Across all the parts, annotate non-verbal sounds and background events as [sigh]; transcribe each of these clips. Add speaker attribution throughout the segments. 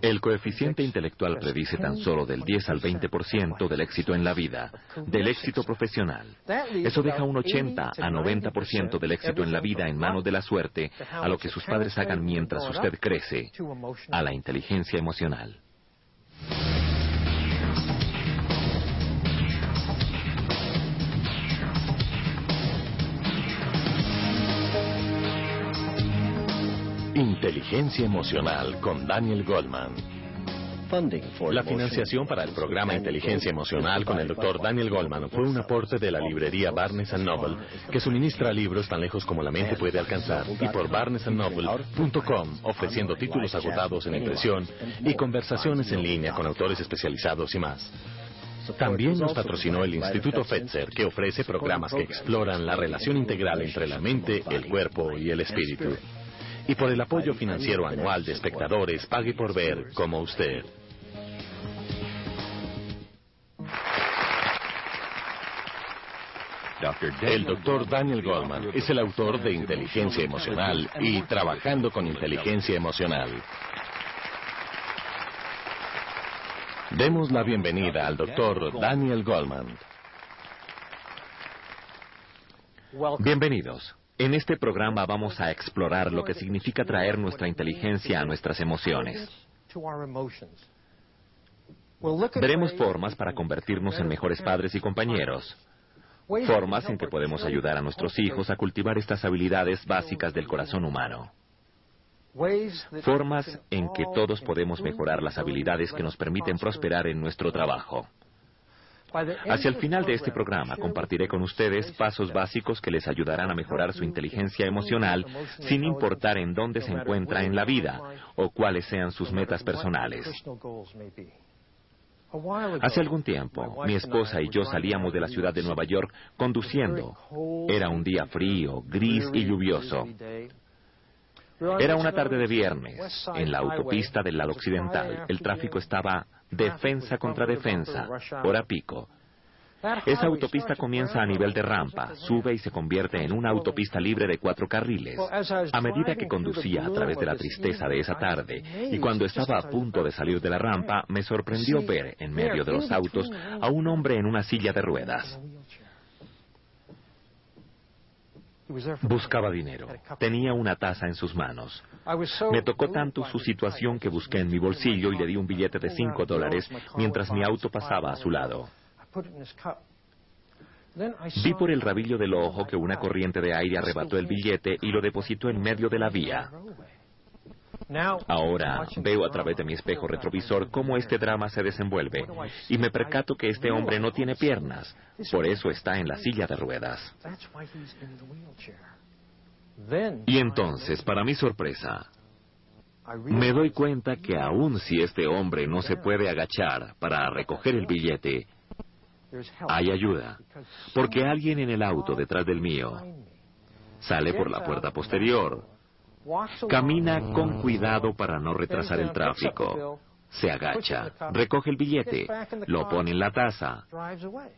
Speaker 1: El coeficiente intelectual predice tan solo del 10 al 20% del éxito en la vida, del éxito profesional. Eso deja un 80 a 90% del éxito en la vida en manos de la suerte, a lo que sus padres hagan mientras usted crece, a la inteligencia emocional. Inteligencia Emocional con Daniel Goldman. La financiación para el programa Inteligencia Emocional con el Dr. Daniel Goldman fue un aporte de la librería Barnes Noble, que suministra libros tan lejos como la mente puede alcanzar, y por barnesandnoble.com, ofreciendo títulos agotados en impresión y conversaciones en línea con autores especializados y más. También nos patrocinó el Instituto Fetzer, que ofrece programas que exploran la relación integral entre la mente, el cuerpo y el espíritu y por el apoyo financiero anual de espectadores Pague por Ver como usted. El doctor Daniel Goldman es el autor de Inteligencia Emocional y Trabajando con Inteligencia Emocional. Demos la bienvenida al doctor Daniel Goldman. Bienvenidos. En este programa vamos a explorar lo que significa traer nuestra inteligencia a nuestras emociones. Veremos formas para convertirnos en mejores padres y compañeros. Formas en que podemos ayudar a nuestros hijos a cultivar estas habilidades básicas del corazón humano. Formas en que todos podemos mejorar las habilidades que nos permiten prosperar en nuestro trabajo. Hacia el final de este programa compartiré con ustedes pasos básicos que les ayudarán a mejorar su inteligencia emocional sin importar en dónde se encuentra en la vida o cuáles sean sus metas personales. Hace algún tiempo, mi esposa y yo salíamos de la ciudad de Nueva York conduciendo. Era un día frío, gris y lluvioso. Era una tarde de viernes. En la autopista del lado occidental, el tráfico estaba defensa contra defensa, hora pico. Esa autopista comienza a nivel de rampa, sube y se convierte en una autopista libre de cuatro carriles. A medida que conducía a través de la tristeza de esa tarde y cuando estaba a punto de salir de la rampa, me sorprendió ver en medio de los autos a un hombre en una silla de ruedas. Buscaba dinero. Tenía una taza en sus manos. Me tocó tanto su situación que busqué en mi bolsillo y le di un billete de cinco dólares mientras mi auto pasaba a su lado. Vi por el rabillo del ojo que una corriente de aire arrebató el billete y lo depositó en medio de la vía. Ahora veo a través de mi espejo retrovisor cómo este drama se desenvuelve y me percato que este hombre no tiene piernas, por eso está en la silla de ruedas. Y entonces, para mi sorpresa, me doy cuenta que aun si este hombre no se puede agachar para recoger el billete, hay ayuda, porque alguien en el auto detrás del mío sale por la puerta posterior, Camina con cuidado para no retrasar el tráfico. Se agacha, recoge el billete, lo pone en la taza,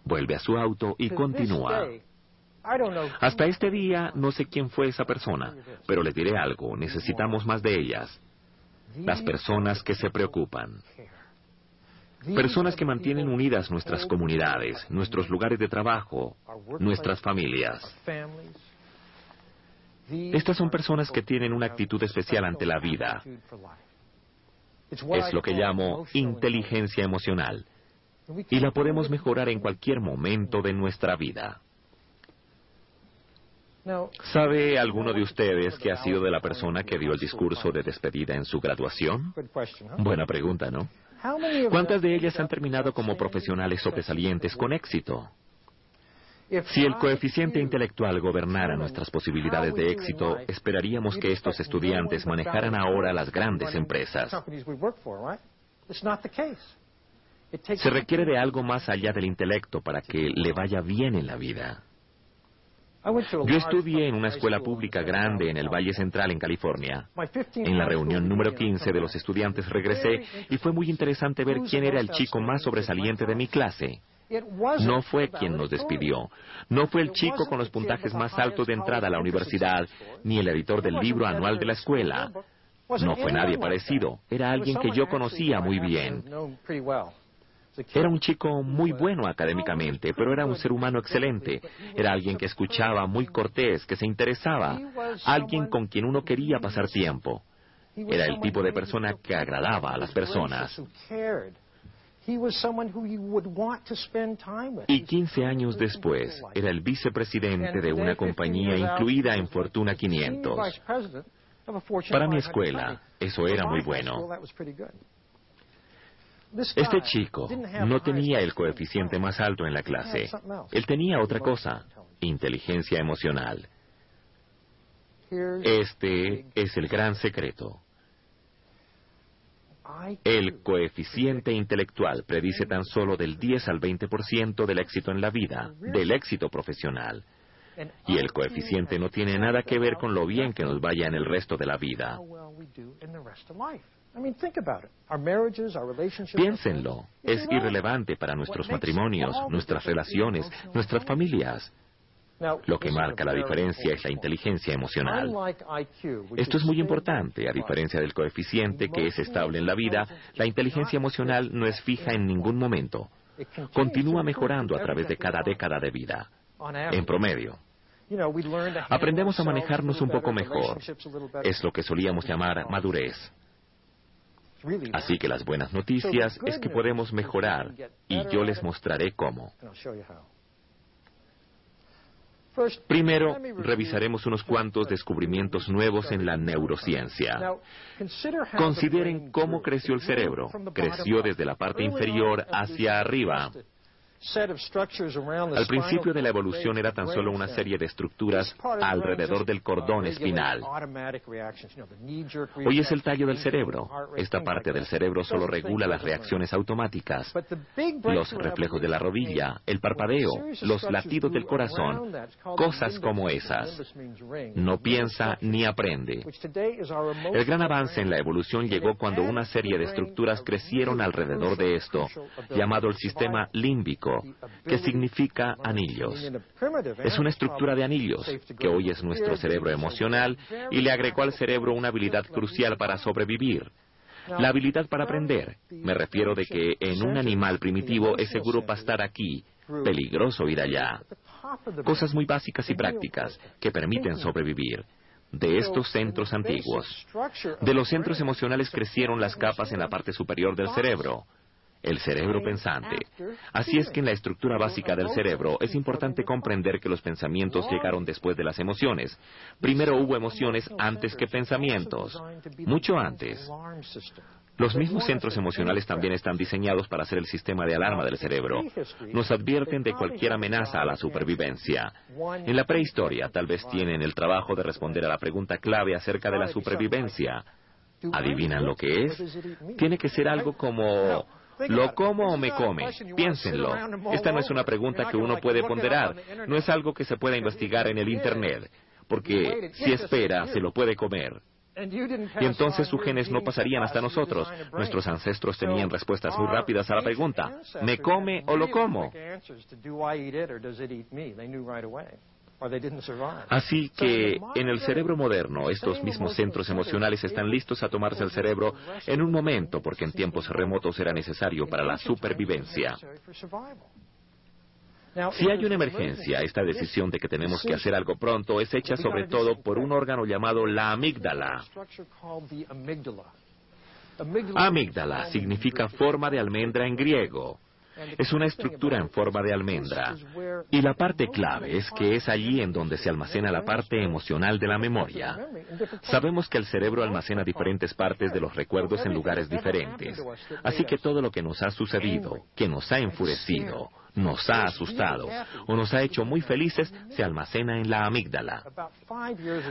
Speaker 1: vuelve a su auto y continúa. Hasta este día no sé quién fue esa persona, pero les diré algo, necesitamos más de ellas. Las personas que se preocupan. Personas que mantienen unidas nuestras comunidades, nuestros lugares de trabajo, nuestras familias. Estas son personas que tienen una actitud especial ante la vida. Es lo que llamo inteligencia emocional. Y la podemos mejorar en cualquier momento de nuestra vida. ¿Sabe alguno de ustedes que ha sido de la persona que dio el discurso de despedida en su graduación? Buena pregunta, ¿no? ¿Cuántas de ellas han terminado como profesionales sobresalientes con éxito? Si el coeficiente intelectual gobernara nuestras posibilidades de éxito, esperaríamos que estos estudiantes manejaran ahora las grandes empresas. Se requiere de algo más allá del intelecto para que le vaya bien en la vida. Yo estudié en una escuela pública grande en el Valle Central, en California. En la reunión número 15 de los estudiantes regresé y fue muy interesante ver quién era el chico más sobresaliente de mi clase. No fue quien nos despidió. No fue el chico con los puntajes más altos de entrada a la universidad, ni el editor del libro anual de la escuela. No fue nadie parecido. Era alguien que yo conocía muy bien. Era un chico muy bueno académicamente, pero era un ser humano excelente. Era alguien que escuchaba, muy cortés, que se interesaba, alguien con quien uno quería pasar tiempo. Era el tipo de persona que agradaba a las personas. Y 15 años después, era el vicepresidente de una compañía incluida en Fortuna 500. Para mi escuela, eso era muy bueno. Este chico no tenía el coeficiente más alto en la clase. Él tenía otra cosa, inteligencia emocional. Este es el gran secreto. El coeficiente intelectual predice tan solo del 10 al 20% del éxito en la vida, del éxito profesional. Y el coeficiente no tiene nada que ver con lo bien que nos vaya en el resto de la vida. Piénsenlo, es irrelevante para nuestros matrimonios, nuestras relaciones, nuestras familias. Lo que marca la diferencia es la inteligencia emocional. Esto es muy importante, a diferencia del coeficiente que es estable en la vida, la inteligencia emocional no es fija en ningún momento. Continúa mejorando a través de cada década de vida, en promedio. Aprendemos a manejarnos un poco mejor. Es lo que solíamos llamar madurez. Así que las buenas noticias es que podemos mejorar y yo les mostraré cómo. Primero, revisaremos unos cuantos descubrimientos nuevos en la neurociencia. Consideren cómo creció el cerebro. Creció desde la parte inferior hacia arriba. Al principio de la evolución era tan solo una serie de estructuras alrededor del cordón espinal. Hoy es el tallo del cerebro. Esta parte del cerebro solo regula las reacciones automáticas, los reflejos de la rodilla, el parpadeo, los latidos del corazón, cosas como esas. No piensa ni aprende. El gran avance en la evolución llegó cuando una serie de estructuras crecieron alrededor de esto, llamado el sistema límbico que significa anillos. Es una estructura de anillos, que hoy es nuestro cerebro emocional, y le agregó al cerebro una habilidad crucial para sobrevivir. La habilidad para aprender. Me refiero de que en un animal primitivo es seguro pastar aquí, peligroso ir allá. Cosas muy básicas y prácticas que permiten sobrevivir de estos centros antiguos. De los centros emocionales crecieron las capas en la parte superior del cerebro el cerebro pensante. Así es que en la estructura básica del cerebro es importante comprender que los pensamientos llegaron después de las emociones. Primero hubo emociones antes que pensamientos, mucho antes. Los mismos centros emocionales también están diseñados para ser el sistema de alarma del cerebro. Nos advierten de cualquier amenaza a la supervivencia. En la prehistoria tal vez tienen el trabajo de responder a la pregunta clave acerca de la supervivencia. ¿Adivinan lo que es? Tiene que ser algo como ¿Lo como o me come? Piénsenlo. Esta no es una pregunta que uno puede ponderar. No es algo que se pueda investigar en el Internet. Porque si espera, se lo puede comer. Y entonces sus genes no pasarían hasta nosotros. Nuestros ancestros tenían respuestas muy rápidas a la pregunta, ¿me come o lo como? Así que en el cerebro moderno, estos mismos centros emocionales están listos a tomarse el cerebro en un momento porque en tiempos remotos era necesario para la supervivencia. Si hay una emergencia, esta decisión de que tenemos que hacer algo pronto es hecha sobre todo por un órgano llamado la amígdala. Amígdala significa forma de almendra en griego. Es una estructura en forma de almendra. Y la parte clave es que es allí en donde se almacena la parte emocional de la memoria. Sabemos que el cerebro almacena diferentes partes de los recuerdos en lugares diferentes. Así que todo lo que nos ha sucedido, que nos ha enfurecido, nos ha asustado o nos ha hecho muy felices se almacena en la amígdala.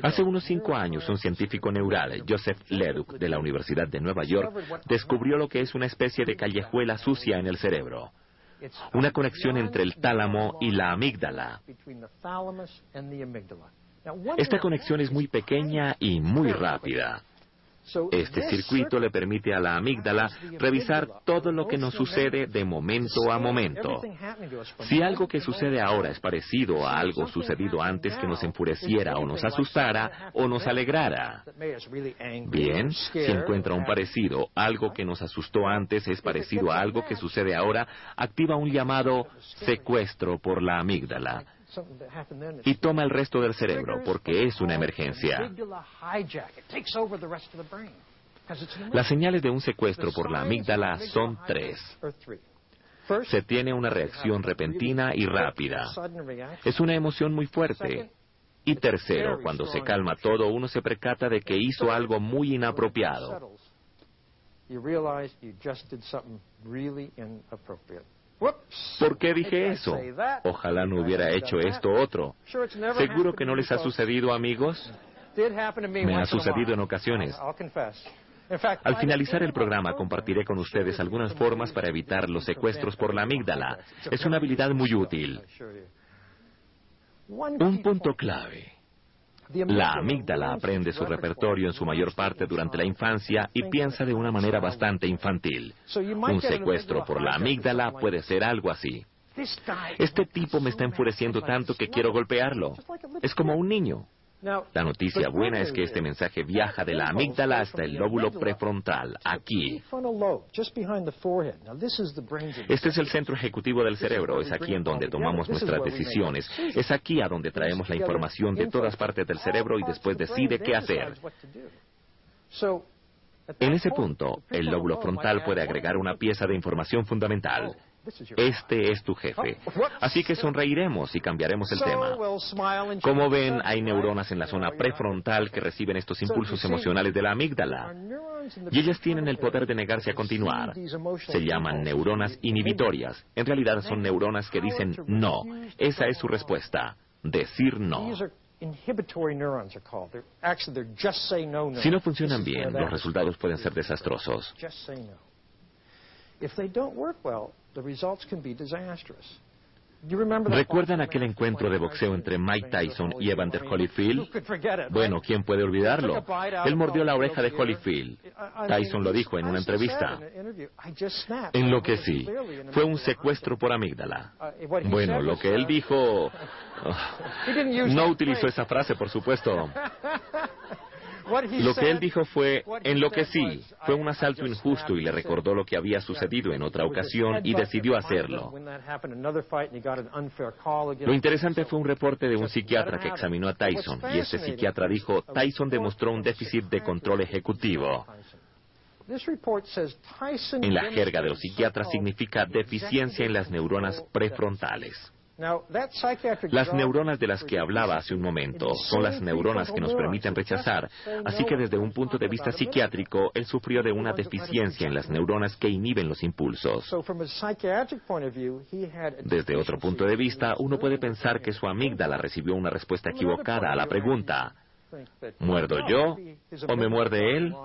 Speaker 1: Hace unos cinco años, un científico neural, Joseph Leduc, de la Universidad de Nueva York, descubrió lo que es una especie de callejuela sucia en el cerebro. Una conexión entre el tálamo y la amígdala. Esta conexión es muy pequeña y muy rápida. Este circuito le permite a la amígdala revisar todo lo que nos sucede de momento a momento. Si algo que sucede ahora es parecido a algo sucedido antes que nos enfureciera o nos asustara o nos alegrara. Bien, si encuentra un parecido, algo que nos asustó antes es parecido a algo que sucede ahora, activa un llamado secuestro por la amígdala y toma el resto del cerebro porque es una emergencia. Las señales de un secuestro por la amígdala son tres. Se tiene una reacción repentina y rápida. Es una emoción muy fuerte. Y tercero, cuando se calma todo, uno se percata de que hizo algo muy inapropiado. ¿Por qué dije eso? Ojalá no hubiera hecho esto otro. ¿Seguro que no les ha sucedido, amigos? Me ha sucedido en ocasiones. Al finalizar el programa compartiré con ustedes algunas formas para evitar los secuestros por la amígdala. Es una habilidad muy útil. Un punto clave. La amígdala aprende su repertorio en su mayor parte durante la infancia y piensa de una manera bastante infantil. Un secuestro por la amígdala puede ser algo así. Este tipo me está enfureciendo tanto que quiero golpearlo. Es como un niño. La noticia buena es que este mensaje viaja de la amígdala hasta el lóbulo prefrontal, aquí. Este es el centro ejecutivo del cerebro, es aquí en donde tomamos nuestras decisiones, es aquí a donde traemos la información de todas partes del cerebro y después decide qué hacer. En ese punto, el lóbulo frontal puede agregar una pieza de información fundamental. Este es tu jefe. Así que sonreiremos y cambiaremos el tema. Como ven, hay neuronas en la zona prefrontal que reciben estos impulsos emocionales de la amígdala. Y ellas tienen el poder de negarse a continuar. Se llaman neuronas inhibitorias. En realidad son neuronas que dicen no. Esa es su respuesta. Decir no. Si no funcionan bien, los resultados pueden ser desastrosos. ¿Recuerdan aquel encuentro de boxeo entre Mike Tyson y Evander Holyfield? Bueno, ¿quién puede olvidarlo? Él mordió la oreja de Holyfield. Tyson lo dijo en una entrevista. En lo que sí, fue un secuestro por amígdala. Bueno, lo que él dijo... [laughs] No utilizó esa frase, por supuesto. [laughs] Lo que él dijo fue, en lo que sí, fue un asalto injusto y le recordó lo que había sucedido en otra ocasión y decidió hacerlo. Lo interesante fue un reporte de un psiquiatra que examinó a Tyson y ese psiquiatra dijo, Tyson demostró un déficit de control ejecutivo. En la jerga de los psiquiatras significa deficiencia en las neuronas prefrontales. Las neuronas de las que hablaba hace un momento son las neuronas que nos permiten rechazar, así que desde un punto de vista psiquiátrico, él sufrió de una deficiencia en las neuronas que inhiben los impulsos. Desde otro punto de vista, uno puede pensar que su amígdala recibió una respuesta equivocada a la pregunta, ¿muerdo yo o me muerde él?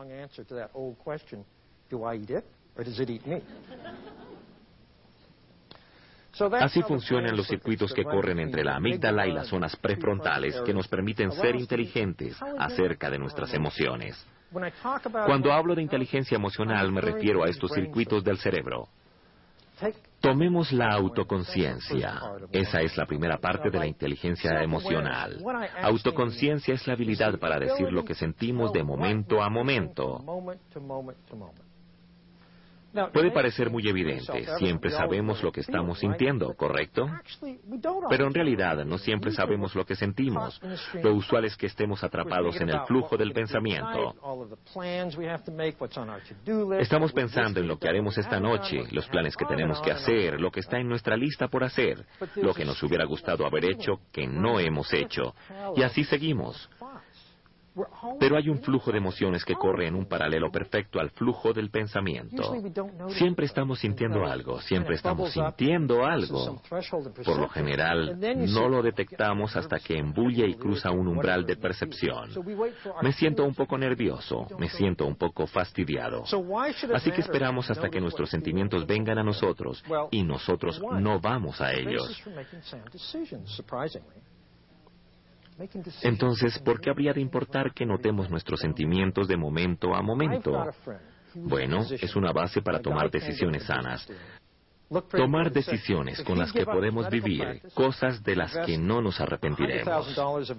Speaker 1: Así funcionan los circuitos que corren entre la amígdala y las zonas prefrontales que nos permiten ser inteligentes acerca de nuestras emociones. Cuando hablo de inteligencia emocional me refiero a estos circuitos del cerebro. Tomemos la autoconciencia. Esa es la primera parte de la inteligencia emocional. Autoconciencia es la habilidad para decir lo que sentimos de momento a momento. Puede parecer muy evidente, siempre sabemos lo que estamos sintiendo, ¿correcto? Pero en realidad no siempre sabemos lo que sentimos. Lo usual es que estemos atrapados en el flujo del pensamiento. Estamos pensando en lo que haremos esta noche, los planes que tenemos que hacer, lo que está en nuestra lista por hacer, lo que nos hubiera gustado haber hecho que no hemos hecho. Y así seguimos. Pero hay un flujo de emociones que corre en un paralelo perfecto al flujo del pensamiento. Siempre estamos sintiendo algo, siempre estamos sintiendo algo. Por lo general, no lo detectamos hasta que embulle y cruza un umbral de percepción. Me siento un poco nervioso, me siento un poco fastidiado. Así que esperamos hasta que nuestros sentimientos vengan a nosotros y nosotros no vamos a ellos. Entonces, ¿por qué habría de importar que notemos nuestros sentimientos de momento a momento? Bueno, es una base para tomar decisiones sanas. Tomar decisiones con las que podemos vivir, cosas de las que no nos arrepentiremos.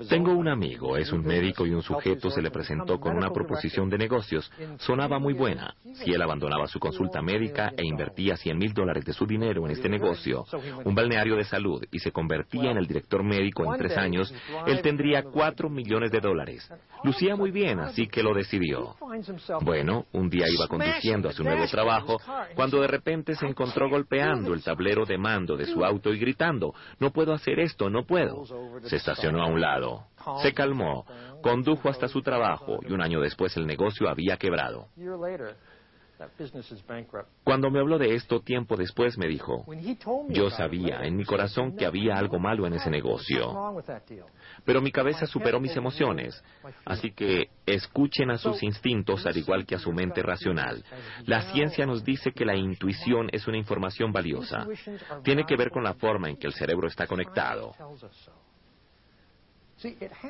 Speaker 1: Tengo un amigo, es un médico y un sujeto se le presentó con una proposición de negocios. Sonaba muy buena. Si él abandonaba su consulta médica e invertía 100 mil dólares de su dinero en este negocio, un balneario de salud, y se convertía en el director médico en tres años, él tendría 4 millones de dólares. Lucía muy bien, así que lo decidió. Bueno, un día iba conduciendo a su nuevo trabajo cuando de repente se encontró golpeado el tablero de mando de su auto y gritando, no puedo hacer esto, no puedo. Se estacionó a un lado, se calmó, condujo hasta su trabajo y un año después el negocio había quebrado. Cuando me habló de esto tiempo después me dijo, yo sabía en mi corazón que había algo malo en ese negocio, pero mi cabeza superó mis emociones, así que escuchen a sus instintos al igual que a su mente racional. La ciencia nos dice que la intuición es una información valiosa. Tiene que ver con la forma en que el cerebro está conectado.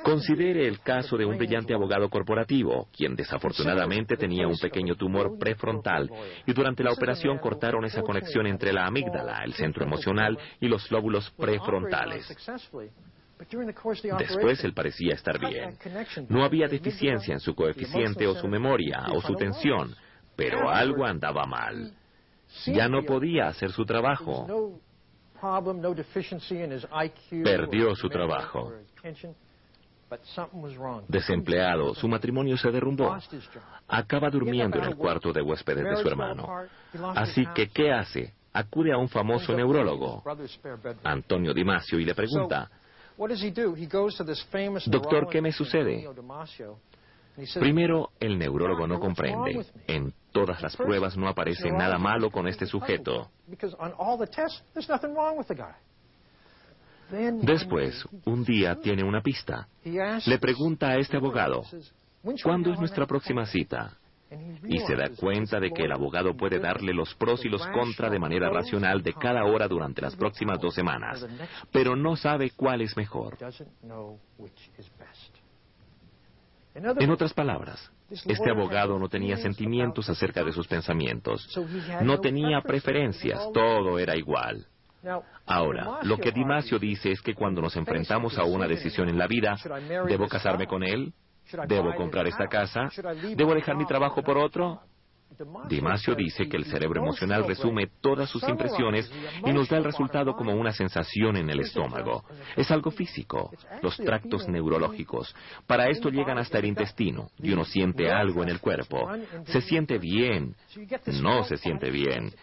Speaker 1: Considere el caso de un brillante abogado corporativo, quien desafortunadamente tenía un pequeño tumor prefrontal y durante la operación cortaron esa conexión entre la amígdala, el centro emocional, y los lóbulos prefrontales. Después él parecía estar bien. No había deficiencia en su coeficiente o su memoria o su tensión, pero algo andaba mal. Ya no podía hacer su trabajo. Perdió su trabajo. Desempleado, su matrimonio se derrumbó. Acaba durmiendo en el cuarto de huéspedes de su hermano. Así que, ¿qué hace? Acude a un famoso neurólogo, Antonio Dimasio, y le pregunta, Doctor, ¿qué me sucede? Primero, el neurólogo no comprende. En todas las pruebas no aparece nada malo con este sujeto. Después, un día tiene una pista. Le pregunta a este abogado, ¿cuándo es nuestra próxima cita? Y se da cuenta de que el abogado puede darle los pros y los contras de manera racional de cada hora durante las próximas dos semanas, pero no sabe cuál es mejor. En otras palabras, este abogado no tenía sentimientos acerca de sus pensamientos, no tenía preferencias, todo era igual. Ahora, lo que Dimasio dice es que cuando nos enfrentamos a una decisión en la vida, ¿debo casarme con él? ¿Debo comprar esta casa? ¿Debo dejar mi trabajo por otro? Dimasio dice que el cerebro emocional resume todas sus impresiones y nos da el resultado como una sensación en el estómago. Es algo físico, los tractos neurológicos. Para esto llegan hasta el intestino y uno siente algo en el cuerpo. Se siente bien, no se siente bien.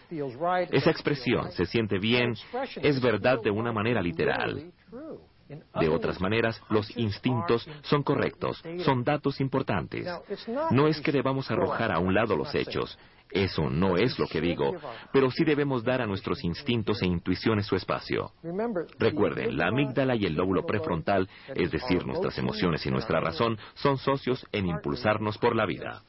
Speaker 1: Esa expresión, se siente bien, es verdad de una manera literal. De otras maneras, los instintos son correctos, son datos importantes. No es que debamos arrojar a un lado los hechos, eso no es lo que digo, pero sí debemos dar a nuestros instintos e intuiciones su espacio. Recuerden, la amígdala y el lóbulo prefrontal, es decir, nuestras emociones y nuestra razón, son socios en impulsarnos por la vida.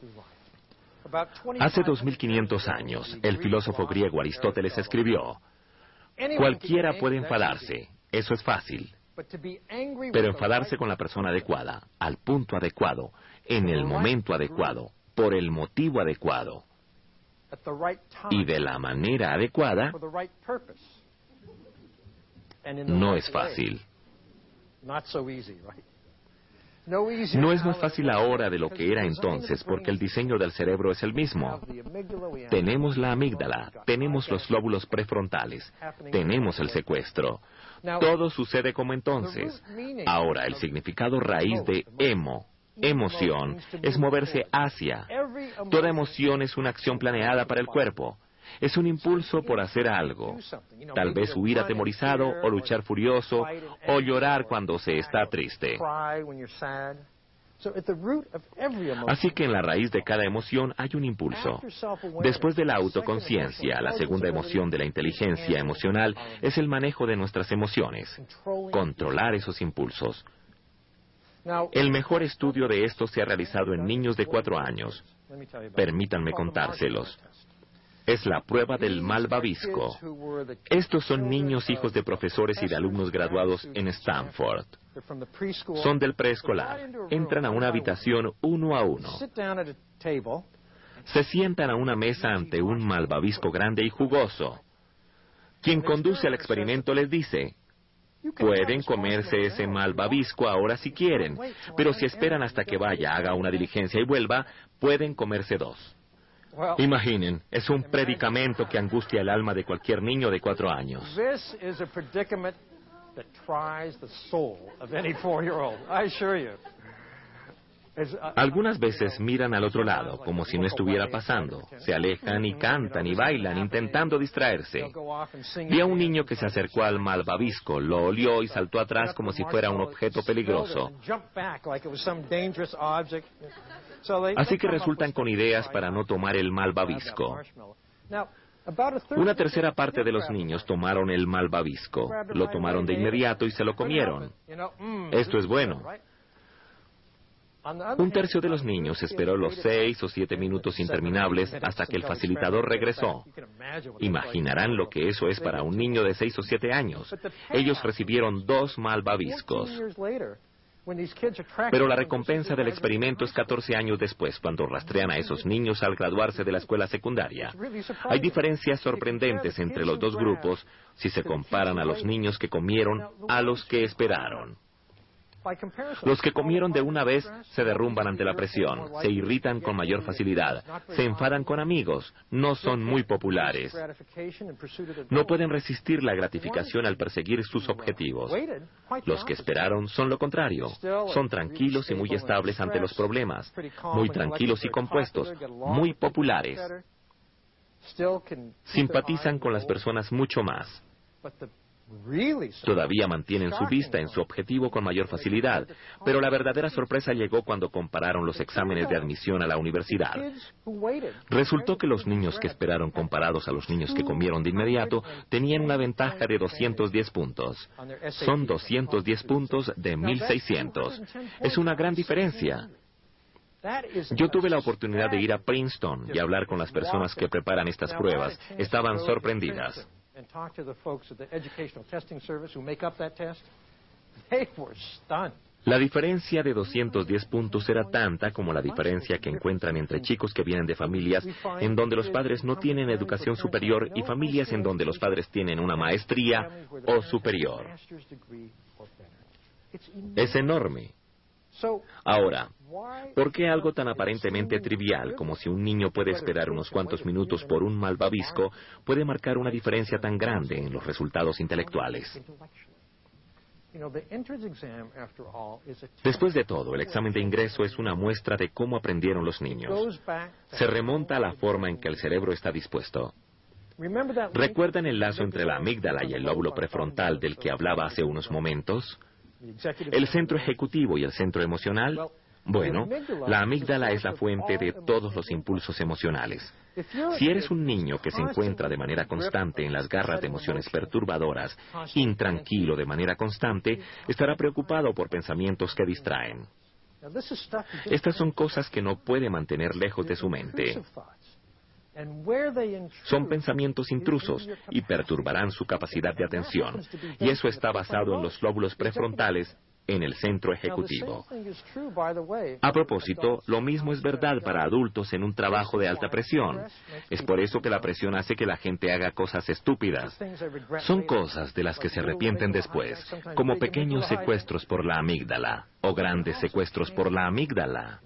Speaker 1: Hace 2500 años, el filósofo griego Aristóteles escribió, Cualquiera puede enfadarse, eso es fácil. Pero enfadarse con la persona adecuada, al punto adecuado, en el momento adecuado, por el motivo adecuado y de la manera adecuada, no es fácil. No es más fácil ahora de lo que era entonces, porque el diseño del cerebro es el mismo. Tenemos la amígdala, tenemos los lóbulos prefrontales, tenemos el secuestro. Todo sucede como entonces. Ahora, el significado raíz de emo, emoción, es moverse hacia. Toda emoción es una acción planeada para el cuerpo. Es un impulso por hacer algo. Tal vez huir atemorizado o luchar furioso o llorar cuando se está triste. Así que en la raíz de cada emoción hay un impulso. Después de la autoconciencia, la segunda emoción de la inteligencia emocional es el manejo de nuestras emociones, controlar esos impulsos. El mejor estudio de esto se ha realizado en niños de cuatro años. Permítanme contárselos es la prueba del malvavisco. Estos son niños hijos de profesores y de alumnos graduados en Stanford. Son del preescolar. Entran a una habitación uno a uno. Se sientan a una mesa ante un malvavisco grande y jugoso. Quien conduce al experimento les dice, Pueden comerse ese malvavisco ahora si quieren, pero si esperan hasta que vaya, haga una diligencia y vuelva, pueden comerse dos. Imaginen, es un predicamento que angustia el alma de cualquier niño de cuatro años. Algunas veces miran al otro lado, como si no estuviera pasando. Se alejan y cantan y bailan, intentando distraerse. Vi a un niño que se acercó al malvavisco, lo olió y saltó atrás como si fuera un objeto peligroso. Así que resultan con ideas para no tomar el malvavisco. Una tercera parte de los niños tomaron el malvavisco, lo tomaron de inmediato y se lo comieron. Esto es bueno. Un tercio de los niños esperó los seis o siete minutos interminables hasta que el facilitador regresó. Imaginarán lo que eso es para un niño de seis o siete años. Ellos recibieron dos malvaviscos. Pero la recompensa del experimento es 14 años después, cuando rastrean a esos niños al graduarse de la escuela secundaria. Hay diferencias sorprendentes entre los dos grupos si se comparan a los niños que comieron a los que esperaron. Los que comieron de una vez se derrumban ante la presión, se irritan con mayor facilidad, se enfadan con amigos, no son muy populares, no pueden resistir la gratificación al perseguir sus objetivos. Los que esperaron son lo contrario, son tranquilos y muy estables ante los problemas, muy tranquilos y compuestos, muy populares. Simpatizan con las personas mucho más. Todavía mantienen su vista en su objetivo con mayor facilidad, pero la verdadera sorpresa llegó cuando compararon los exámenes de admisión a la universidad. Resultó que los niños que esperaron comparados a los niños que comieron de inmediato tenían una ventaja de 210 puntos. Son 210 puntos de 1600. Es una gran diferencia. Yo tuve la oportunidad de ir a Princeton y hablar con las personas que preparan estas pruebas. Estaban sorprendidas. La diferencia de 210 puntos era tanta como la diferencia que encuentran entre chicos que vienen de familias en donde los padres no tienen educación superior y familias en donde los padres tienen una maestría o superior. Es enorme. Ahora, ¿por qué algo tan aparentemente trivial como si un niño puede esperar unos cuantos minutos por un malvavisco puede marcar una diferencia tan grande en los resultados intelectuales? Después de todo, el examen de ingreso es una muestra de cómo aprendieron los niños. Se remonta a la forma en que el cerebro está dispuesto. ¿Recuerdan el lazo entre la amígdala y el lóbulo prefrontal del que hablaba hace unos momentos? El centro ejecutivo y el centro emocional, bueno, la amígdala es la fuente de todos los impulsos emocionales. Si eres un niño que se encuentra de manera constante en las garras de emociones perturbadoras, intranquilo de manera constante, estará preocupado por pensamientos que distraen. Estas son cosas que no puede mantener lejos de su mente. Son pensamientos intrusos y perturbarán su capacidad de atención. Y eso está basado en los lóbulos prefrontales en el centro ejecutivo. A propósito, lo mismo es verdad para adultos en un trabajo de alta presión. Es por eso que la presión hace que la gente haga cosas estúpidas. Son cosas de las que se arrepienten después, como pequeños secuestros por la amígdala o grandes secuestros por la amígdala.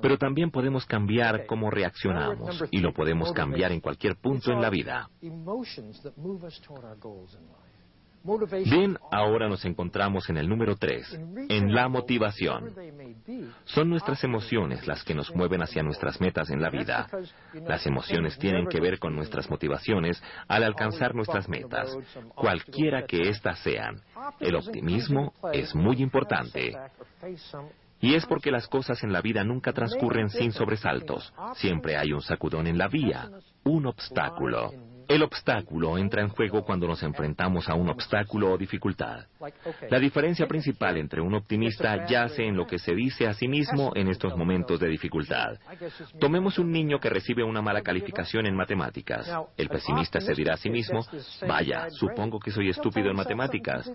Speaker 1: Pero también podemos cambiar cómo reaccionamos y lo podemos cambiar en cualquier punto en la vida. Bien, ahora nos encontramos en el número tres, en la motivación. Son nuestras emociones las que nos mueven hacia nuestras metas en la vida. Las emociones tienen que ver con nuestras motivaciones al alcanzar nuestras metas, cualquiera que éstas sean. El optimismo es muy importante. Y es porque las cosas en la vida nunca transcurren sin sobresaltos. Siempre hay un sacudón en la vía, un obstáculo. El obstáculo entra en juego cuando nos enfrentamos a un obstáculo o dificultad. La diferencia principal entre un optimista yace en lo que se dice a sí mismo en estos momentos de dificultad. Tomemos un niño que recibe una mala calificación en matemáticas. El pesimista se dirá a sí mismo, vaya, supongo que soy estúpido en matemáticas.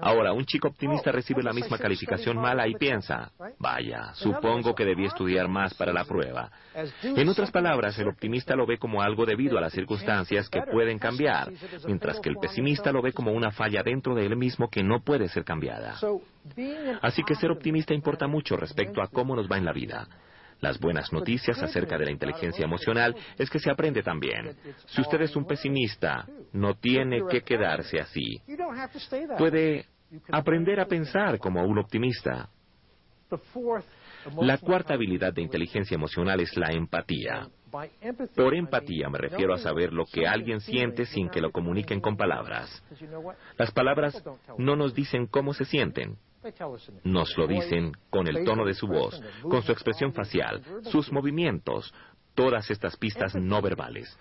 Speaker 1: Ahora, un chico optimista recibe la misma calificación mala y piensa, vaya, supongo que debí estudiar más para la prueba. En otras palabras, el optimista lo ve como algo debido a las circunstancias que pueden cambiar, mientras que el pesimista lo ve como una falla dentro de él mismo que no puede ser cambiada. Así que ser optimista importa mucho respecto a cómo nos va en la vida. Las buenas noticias acerca de la inteligencia emocional es que se aprende también. Si usted es un pesimista, no tiene que quedarse así. Puede aprender a pensar como un optimista. La cuarta habilidad de inteligencia emocional es la empatía. Por empatía me refiero a saber lo que alguien siente sin que lo comuniquen con palabras. Las palabras no nos dicen cómo se sienten. Nos lo dicen con el tono de su voz, con su expresión facial, sus movimientos, todas estas pistas no verbales.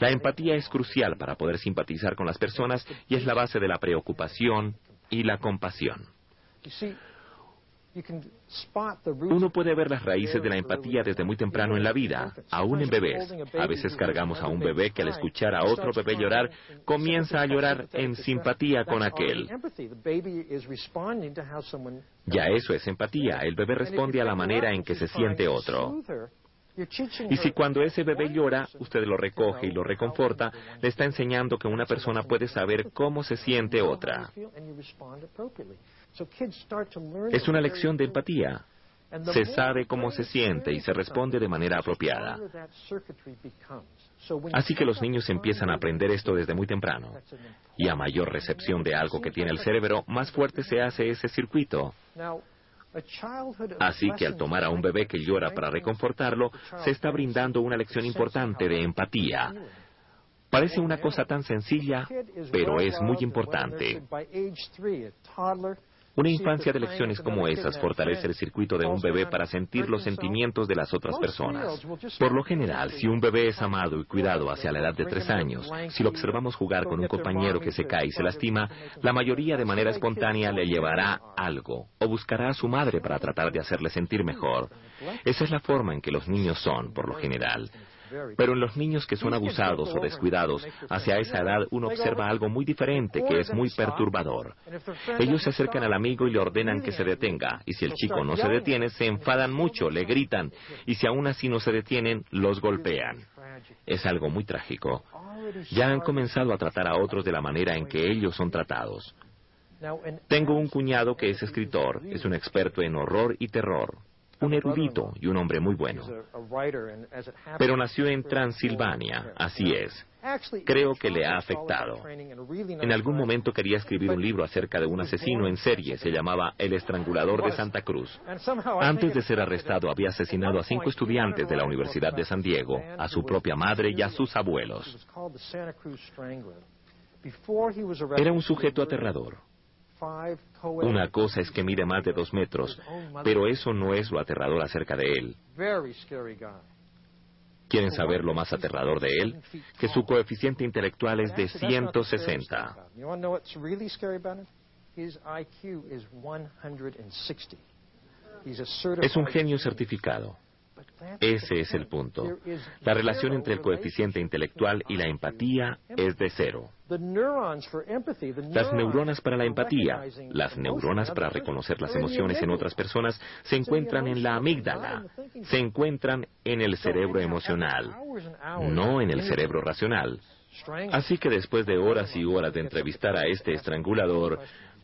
Speaker 1: La empatía es crucial para poder simpatizar con las personas y es la base de la preocupación y la compasión. Uno puede ver las raíces de la empatía desde muy temprano en la vida, aún en bebés. A veces cargamos a un bebé que al escuchar a otro bebé llorar, comienza a llorar en simpatía con aquel. Ya eso es empatía. El bebé responde a la manera en que se siente otro. Y si cuando ese bebé llora, usted lo recoge y lo reconforta, le está enseñando que una persona puede saber cómo se siente otra. Es una lección de empatía. Se sabe cómo se siente y se responde de manera apropiada. Así que los niños empiezan a aprender esto desde muy temprano. Y a mayor recepción de algo que tiene el cerebro, más fuerte se hace ese circuito. Así que al tomar a un bebé que llora para reconfortarlo, se está brindando una lección importante de empatía. Parece una cosa tan sencilla, pero es muy importante. Una infancia de lecciones como esas fortalece el circuito de un bebé para sentir los sentimientos de las otras personas. Por lo general, si un bebé es amado y cuidado hacia la edad de tres años, si lo observamos jugar con un compañero que se cae y se lastima, la mayoría de manera espontánea le llevará algo o buscará a su madre para tratar de hacerle sentir mejor. Esa es la forma en que los niños son, por lo general. Pero en los niños que son abusados o descuidados, hacia esa edad uno observa algo muy diferente que es muy perturbador. Ellos se acercan al amigo y le ordenan que se detenga, y si el chico no se detiene, se enfadan mucho, le gritan, y si aún así no se detienen, los golpean. Es algo muy trágico. Ya han comenzado a tratar a otros de la manera en que ellos son tratados. Tengo un cuñado que es escritor, es un experto en horror y terror un erudito y un hombre muy bueno. Pero nació en Transilvania, así es. Creo que le ha afectado. En algún momento quería escribir un libro acerca de un asesino en serie, se llamaba El Estrangulador de Santa Cruz. Antes de ser arrestado había asesinado a cinco estudiantes de la Universidad de San Diego, a su propia madre y a sus abuelos. Era un sujeto aterrador. Una cosa es que mide más de dos metros, pero eso no es lo aterrador acerca de él. ¿Quieren saber lo más aterrador de él? Que su coeficiente intelectual es de 160. Es un genio certificado. Ese es el punto. La relación entre el coeficiente intelectual y la empatía es de cero. Las neuronas para la empatía, las neuronas para reconocer las emociones en otras personas, se encuentran en la amígdala, se encuentran en el cerebro emocional, no en el cerebro racional. Así que después de horas y horas de entrevistar a este estrangulador,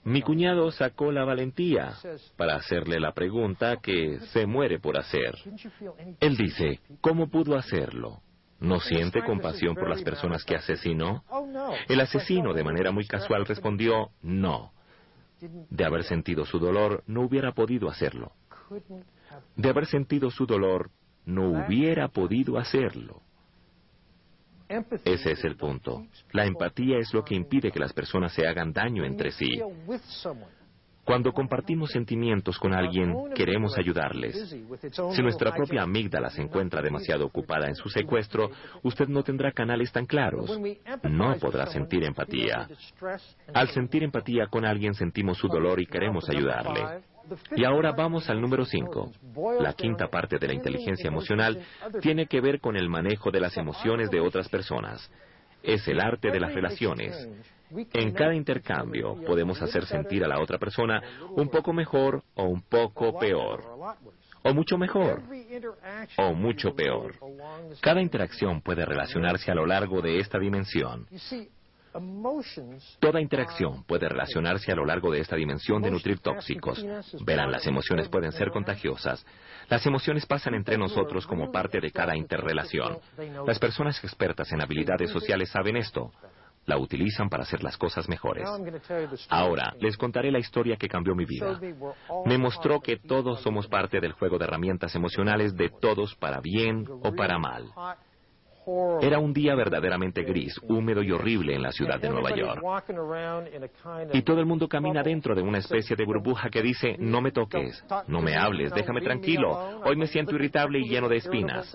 Speaker 1: mi cuñado sacó la valentía para hacerle la pregunta que se muere por hacer. Él dice, ¿cómo pudo hacerlo? ¿No siente compasión por las personas que asesinó? El asesino de manera muy casual respondió, no. De haber sentido su dolor, no hubiera podido hacerlo. De haber sentido su dolor, no hubiera podido hacerlo. Ese es el punto. La empatía es lo que impide que las personas se hagan daño entre sí. Cuando compartimos sentimientos con alguien, queremos ayudarles. Si nuestra propia amígdala se encuentra demasiado ocupada en su secuestro, usted no tendrá canales tan claros. No podrá sentir empatía. Al sentir empatía con alguien sentimos su dolor y queremos ayudarle. Y ahora vamos al número 5. La quinta parte de la inteligencia emocional tiene que ver con el manejo de las emociones de otras personas. Es el arte de las relaciones. En cada intercambio podemos hacer sentir a la otra persona un poco mejor o un poco peor. O mucho mejor. O mucho peor. Cada interacción puede relacionarse a lo largo de esta dimensión. Toda interacción puede relacionarse a lo largo de esta dimensión de nutrir tóxicos. Verán, las emociones pueden ser contagiosas. Las emociones pasan entre nosotros como parte de cada interrelación. Las personas expertas en habilidades sociales saben esto la utilizan para hacer las cosas mejores. Ahora, les contaré la historia que cambió mi vida. Me mostró que todos somos parte del juego de herramientas emocionales de todos para bien o para mal. Era un día verdaderamente gris, húmedo y horrible en la ciudad de Nueva York. Y todo el mundo camina dentro de una especie de burbuja que dice, no me toques, no me hables, déjame tranquilo, hoy me siento irritable y lleno de espinas.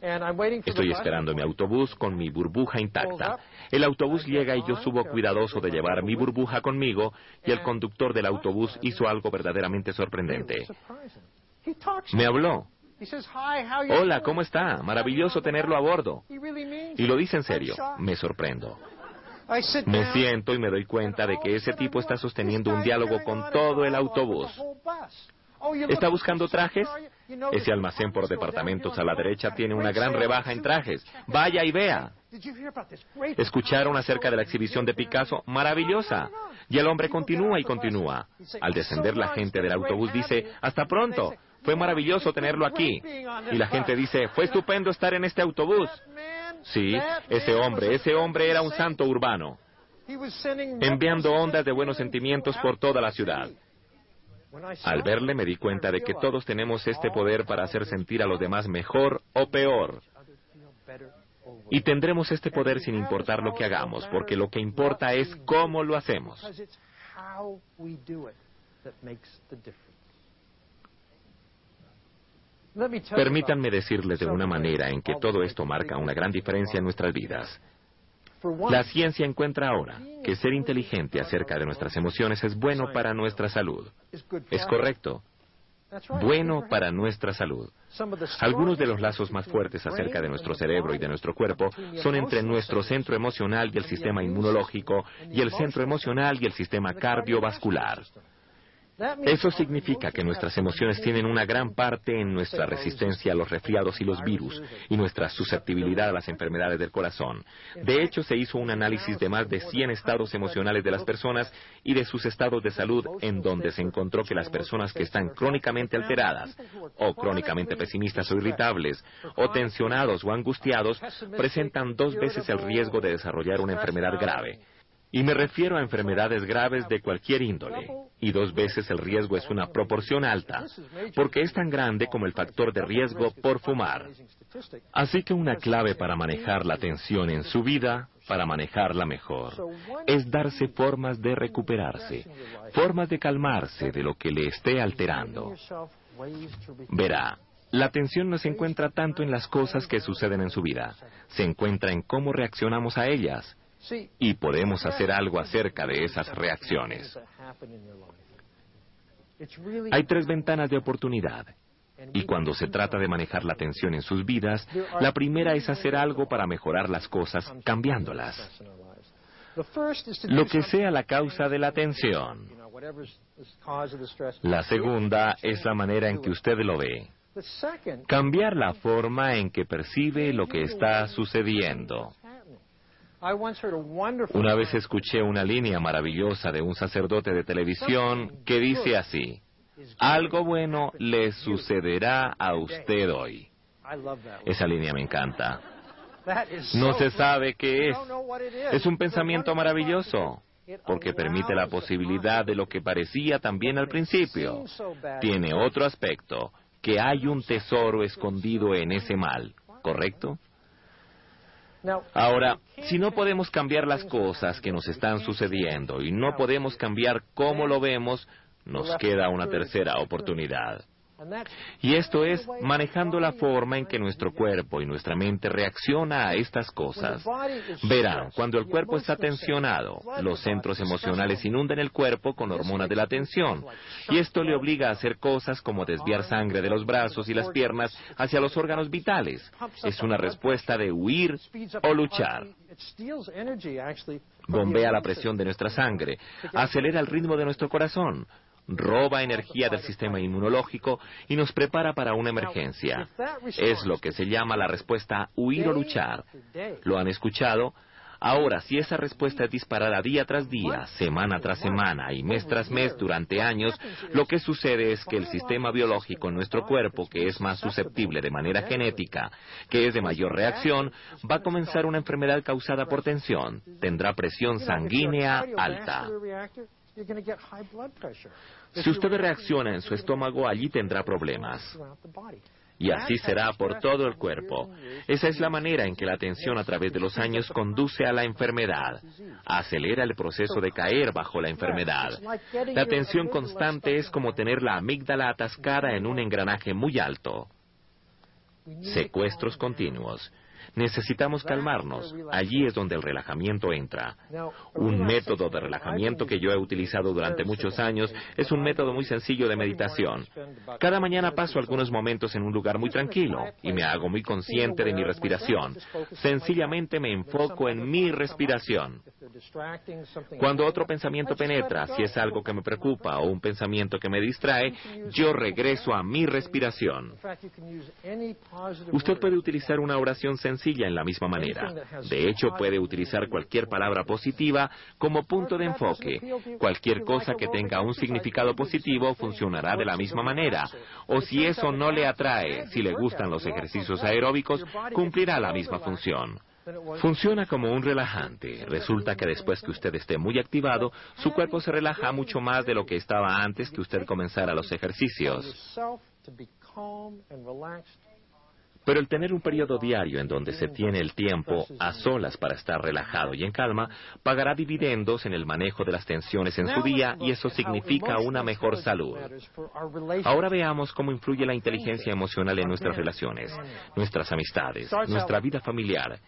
Speaker 1: Estoy esperando mi autobús con mi burbuja intacta. El autobús llega y yo subo cuidadoso de llevar mi burbuja conmigo y el conductor del autobús hizo algo verdaderamente sorprendente. Me habló. Hola, ¿cómo está? Maravilloso tenerlo a bordo. Y lo dice en serio. Me sorprendo. Me siento y me doy cuenta de que ese tipo está sosteniendo un diálogo con todo el autobús. ¿Está buscando trajes? Ese almacén por departamentos a la derecha tiene una gran rebaja en trajes. Vaya y vea. ¿Escucharon acerca de la exhibición de Picasso? Maravillosa. Y el hombre continúa y continúa. Al descender la gente del autobús dice, hasta pronto. Fue maravilloso tenerlo aquí. Y la gente dice, fue estupendo estar en este autobús. Sí, ese hombre, ese hombre era un santo urbano, enviando ondas de buenos sentimientos por toda la ciudad. Al verle me di cuenta de que todos tenemos este poder para hacer sentir a los demás mejor o peor. Y tendremos este poder sin importar lo que hagamos, porque lo que importa es cómo lo hacemos. Permítanme decirles de una manera en que todo esto marca una gran diferencia en nuestras vidas. La ciencia encuentra ahora que ser inteligente acerca de nuestras emociones es bueno para nuestra salud. Es correcto. Bueno para nuestra salud. Algunos de los lazos más fuertes acerca de nuestro cerebro y de nuestro cuerpo son entre nuestro centro emocional y el sistema inmunológico y el centro emocional y el sistema cardiovascular. Eso significa que nuestras emociones tienen una gran parte en nuestra resistencia a los resfriados y los virus y nuestra susceptibilidad a las enfermedades del corazón. De hecho, se hizo un análisis de más de 100 estados emocionales de las personas y de sus estados de salud en donde se encontró que las personas que están crónicamente alteradas o crónicamente pesimistas o irritables o tensionados o angustiados presentan dos veces el riesgo de desarrollar una enfermedad grave. Y me refiero a enfermedades graves de cualquier índole. Y dos veces el riesgo es una proporción alta, porque es tan grande como el factor de riesgo por fumar. Así que una clave para manejar la tensión en su vida, para manejarla mejor, es darse formas de recuperarse, formas de calmarse de lo que le esté alterando. Verá, la tensión no se encuentra tanto en las cosas que suceden en su vida, se encuentra en cómo reaccionamos a ellas y podemos hacer algo acerca de esas reacciones. Hay tres ventanas de oportunidad. Y cuando se trata de manejar la tensión en sus vidas, la primera es hacer algo para mejorar las cosas cambiándolas. Lo que sea la causa de la tensión. La segunda es la manera en que usted lo ve. Cambiar la forma en que percibe lo que está sucediendo. Una vez escuché una línea maravillosa de un sacerdote de televisión que dice así, algo bueno le sucederá a usted hoy. Esa línea me encanta. No se sabe qué es. Es un pensamiento maravilloso porque permite la posibilidad de lo que parecía también al principio. Tiene otro aspecto, que hay un tesoro escondido en ese mal, ¿correcto? Ahora, si no podemos cambiar las cosas que nos están sucediendo y no podemos cambiar cómo lo vemos, nos queda una tercera oportunidad. Y esto es manejando la forma en que nuestro cuerpo y nuestra mente reacciona a estas cosas. Verán, cuando el cuerpo está tensionado, los centros emocionales inundan el cuerpo con hormonas de la tensión, y esto le obliga a hacer cosas como desviar sangre de los brazos y las piernas hacia los órganos vitales. Es una respuesta de huir o luchar bombea la presión de nuestra sangre, acelera el ritmo de nuestro corazón, roba energía del sistema inmunológico y nos prepara para una emergencia. Es lo que se llama la respuesta huir o luchar. ¿Lo han escuchado? Ahora, si esa respuesta es disparada día tras día, semana tras semana y mes tras mes durante años, lo que sucede es que el sistema biológico en nuestro cuerpo, que es más susceptible de manera genética, que es de mayor reacción, va a comenzar una enfermedad causada por tensión. Tendrá presión sanguínea alta. Si usted reacciona en su estómago, allí tendrá problemas. Y así será por todo el cuerpo. Esa es la manera en que la tensión a través de los años conduce a la enfermedad. Acelera el proceso de caer bajo la enfermedad. La tensión constante es como tener la amígdala atascada en un engranaje muy alto. Secuestros continuos. Necesitamos calmarnos. Allí es donde el relajamiento entra. Un método de relajamiento que yo he utilizado durante muchos años es un método muy sencillo de meditación. Cada mañana paso algunos momentos en un lugar muy tranquilo y me hago muy consciente de mi respiración. Sencillamente me enfoco en mi respiración. Cuando otro pensamiento penetra, si es algo que me preocupa o un pensamiento que me distrae, yo regreso a mi respiración. Usted puede utilizar una oración sencilla en la misma manera. De hecho, puede utilizar cualquier palabra positiva como punto de enfoque. Cualquier cosa que tenga un significado positivo funcionará de la misma manera. O si eso no le atrae, si le gustan los ejercicios aeróbicos, cumplirá la misma función. Funciona como un relajante. Resulta que después que usted esté muy activado, su cuerpo se relaja mucho más de lo que estaba antes que usted comenzara los ejercicios. Pero el tener un periodo diario en donde se tiene el tiempo a solas para estar relajado y en calma pagará dividendos en el manejo de las tensiones en su día y eso significa una mejor salud. Ahora veamos cómo influye la inteligencia emocional en nuestras relaciones, nuestras amistades, nuestra vida familiar.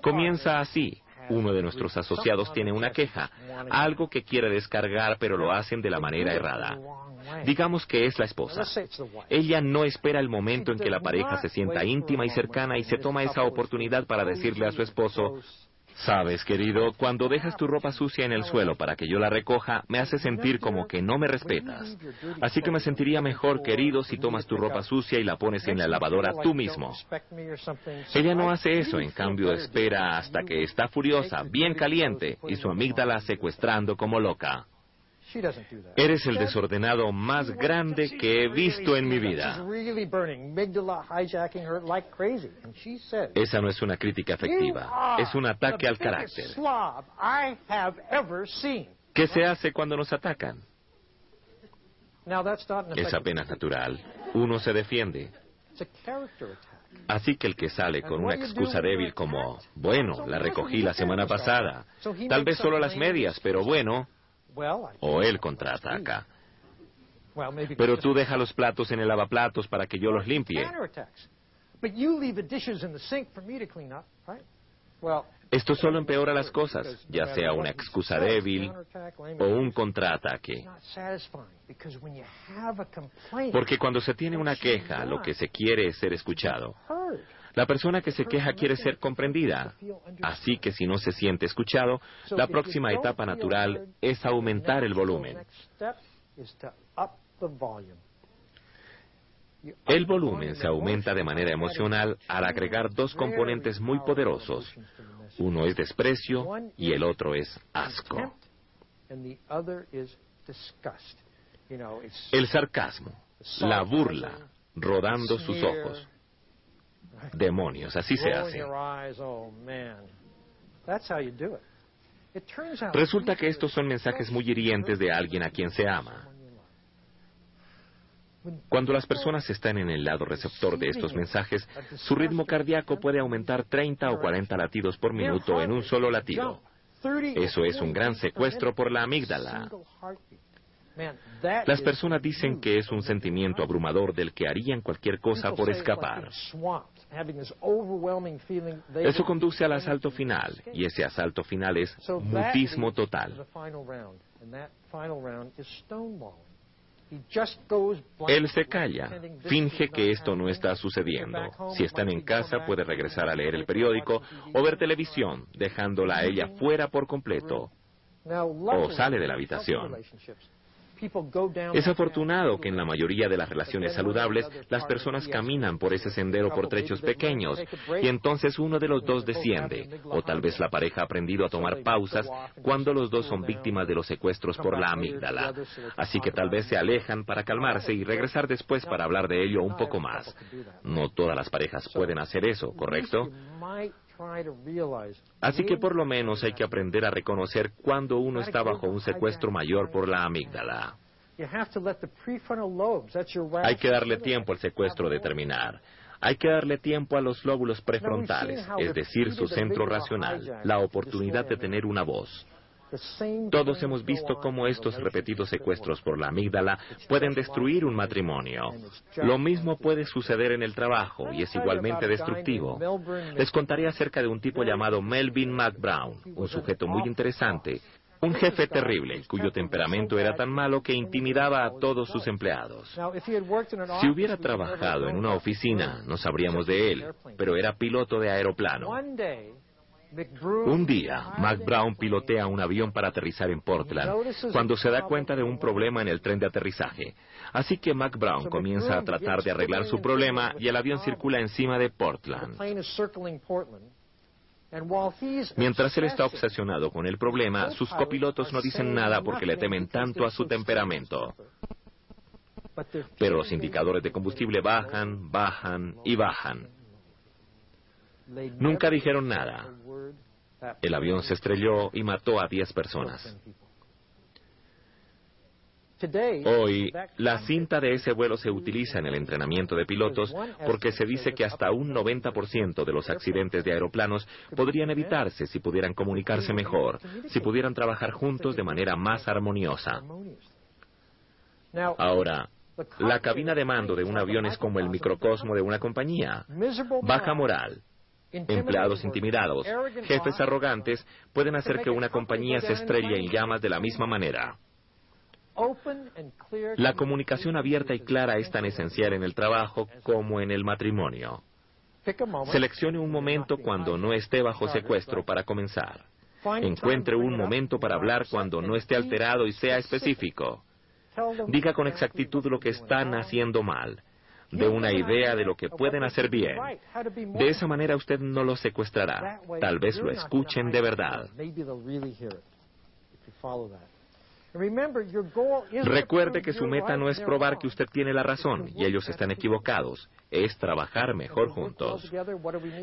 Speaker 1: Comienza así. Uno de nuestros asociados tiene una queja, algo que quiere descargar pero lo hacen de la manera errada. Digamos que es la esposa. Ella no espera el momento en que la pareja se sienta íntima y cercana y se toma esa oportunidad para decirle a su esposo, Sabes, querido, cuando dejas tu ropa sucia en el suelo para que yo la recoja, me hace sentir como que no me respetas. Así que me sentiría mejor, querido, si tomas tu ropa sucia y la pones en la lavadora tú mismo. Ella no hace eso, en cambio espera hasta que está furiosa, bien caliente, y su amígdala secuestrando como loca. Eres el desordenado más grande que he visto en mi vida. Esa no es una crítica efectiva, es un ataque al carácter. ¿Qué se hace cuando nos atacan? Es apenas natural. Uno se defiende. Así que el que sale con una excusa débil como, bueno, la recogí la semana pasada, tal vez solo las medias, pero bueno, o él contraataca. Pero tú deja los platos en el lavaplatos para que yo los limpie. Esto solo empeora las cosas, ya sea una excusa débil o un contraataque. Porque cuando se tiene una queja, lo que se quiere es ser escuchado. La persona que se queja quiere ser comprendida. Así que si no se siente escuchado, la próxima etapa natural es aumentar el volumen. El volumen se aumenta de manera emocional al agregar dos componentes muy poderosos. Uno es desprecio y el otro es asco. El sarcasmo, la burla, rodando sus ojos. Demonios, así se hace. Resulta que estos son mensajes muy hirientes de alguien a quien se ama. Cuando las personas están en el lado receptor de estos mensajes, su ritmo cardíaco puede aumentar 30 o 40 latidos por minuto en un solo latido. Eso es un gran secuestro por la amígdala. Las personas dicen que es un sentimiento abrumador del que harían cualquier cosa por escapar. Eso conduce al asalto final, y ese asalto final es mutismo total. Él se calla, finge que esto no está sucediendo. Si están en casa, puede regresar a leer el periódico o ver televisión, dejándola a ella fuera por completo. O sale de la habitación. Es afortunado que en la mayoría de las relaciones saludables las personas caminan por ese sendero por trechos pequeños y entonces uno de los dos desciende, o tal vez la pareja ha aprendido a tomar pausas cuando los dos son víctimas de los secuestros por la amígdala. Así que tal vez se alejan para calmarse y regresar después para hablar de ello un poco más. No todas las parejas pueden hacer eso, ¿correcto? Así que por lo menos hay que aprender a reconocer cuando uno está bajo un secuestro mayor por la amígdala. Hay que darle tiempo al secuestro de terminar. Hay que darle tiempo a los lóbulos prefrontales, es decir, su centro racional, la oportunidad de tener una voz. Todos hemos visto cómo estos repetidos secuestros por la amígdala pueden destruir un matrimonio. Lo mismo puede suceder en el trabajo y es igualmente destructivo. Les contaré acerca de un tipo llamado Melvin McBrown, un sujeto muy interesante, un jefe terrible, cuyo temperamento era tan malo que intimidaba a todos sus empleados. Si hubiera trabajado en una oficina, no sabríamos de él, pero era piloto de aeroplano. Un día, Mac Brown pilotea un avión para aterrizar en Portland cuando se da cuenta de un problema en el tren de aterrizaje. Así que Mac Brown comienza a tratar de arreglar su problema y el avión circula encima de Portland. Mientras él está obsesionado con el problema, sus copilotos no dicen nada porque le temen tanto a su temperamento. Pero los indicadores de combustible bajan, bajan y bajan. Nunca dijeron nada. El avión se estrelló y mató a 10 personas. Hoy, la cinta de ese vuelo se utiliza en el entrenamiento de pilotos porque se dice que hasta un 90% de los accidentes de aeroplanos podrían evitarse si pudieran comunicarse mejor, si pudieran trabajar juntos de manera más armoniosa. Ahora, la cabina de mando de un avión es como el microcosmo de una compañía. Baja moral, Empleados intimidados, jefes arrogantes pueden hacer que una compañía se estrelle en llamas de la misma manera. La comunicación abierta y clara es tan esencial en el trabajo como en el matrimonio. Seleccione un momento cuando no esté bajo secuestro para comenzar. Encuentre un momento para hablar cuando no esté alterado y sea específico. Diga con exactitud lo que están haciendo mal de una idea de lo que pueden hacer bien. De esa manera usted no lo secuestrará. Tal vez lo escuchen de verdad. Recuerde que su meta no es probar que usted tiene la razón y ellos están equivocados, es trabajar mejor juntos.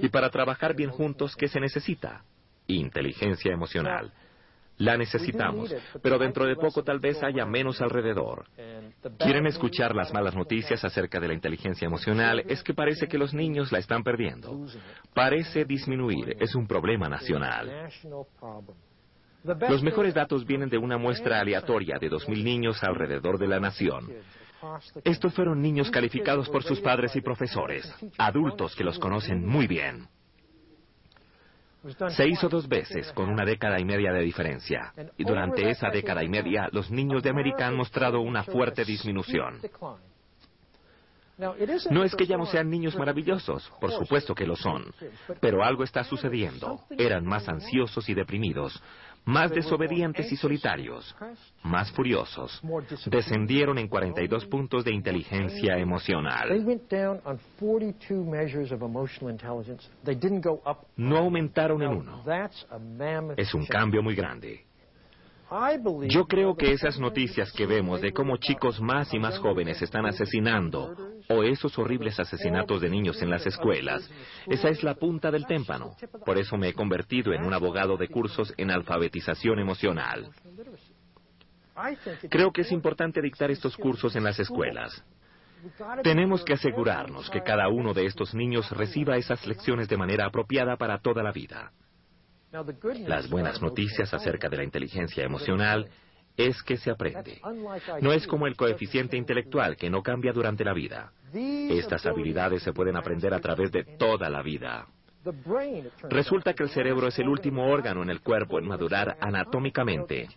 Speaker 1: Y para trabajar bien juntos, ¿qué se necesita? Inteligencia emocional. La necesitamos, pero dentro de poco tal vez haya menos alrededor. ¿Quieren escuchar las malas noticias acerca de la inteligencia emocional? Es que parece que los niños la están perdiendo. Parece disminuir. Es un problema nacional. Los mejores datos vienen de una muestra aleatoria de 2.000 niños alrededor de la nación. Estos fueron niños calificados por sus padres y profesores, adultos que los conocen muy bien. Se hizo dos veces, con una década y media de diferencia. Y durante esa década y media, los niños de América han mostrado una fuerte disminución. No es que ya no sean niños maravillosos, por supuesto que lo son, pero algo está sucediendo. Eran más ansiosos y deprimidos, más desobedientes y solitarios, más furiosos. Descendieron en 42 puntos de inteligencia emocional. No aumentaron en uno. Es un cambio muy grande. Yo creo que esas noticias que vemos de cómo chicos más y más jóvenes están asesinando, o esos horribles asesinatos de niños en las escuelas, esa es la punta del témpano. Por eso me he convertido en un abogado de cursos en alfabetización emocional. Creo que es importante dictar estos cursos en las escuelas. Tenemos que asegurarnos que cada uno de estos niños reciba esas lecciones de manera apropiada para toda la vida. Las buenas noticias acerca de la inteligencia emocional es que se aprende. No es como el coeficiente intelectual que no cambia durante la vida. Estas habilidades se pueden aprender a través de toda la vida. Resulta que el cerebro es el último órgano en el cuerpo en madurar anatómicamente.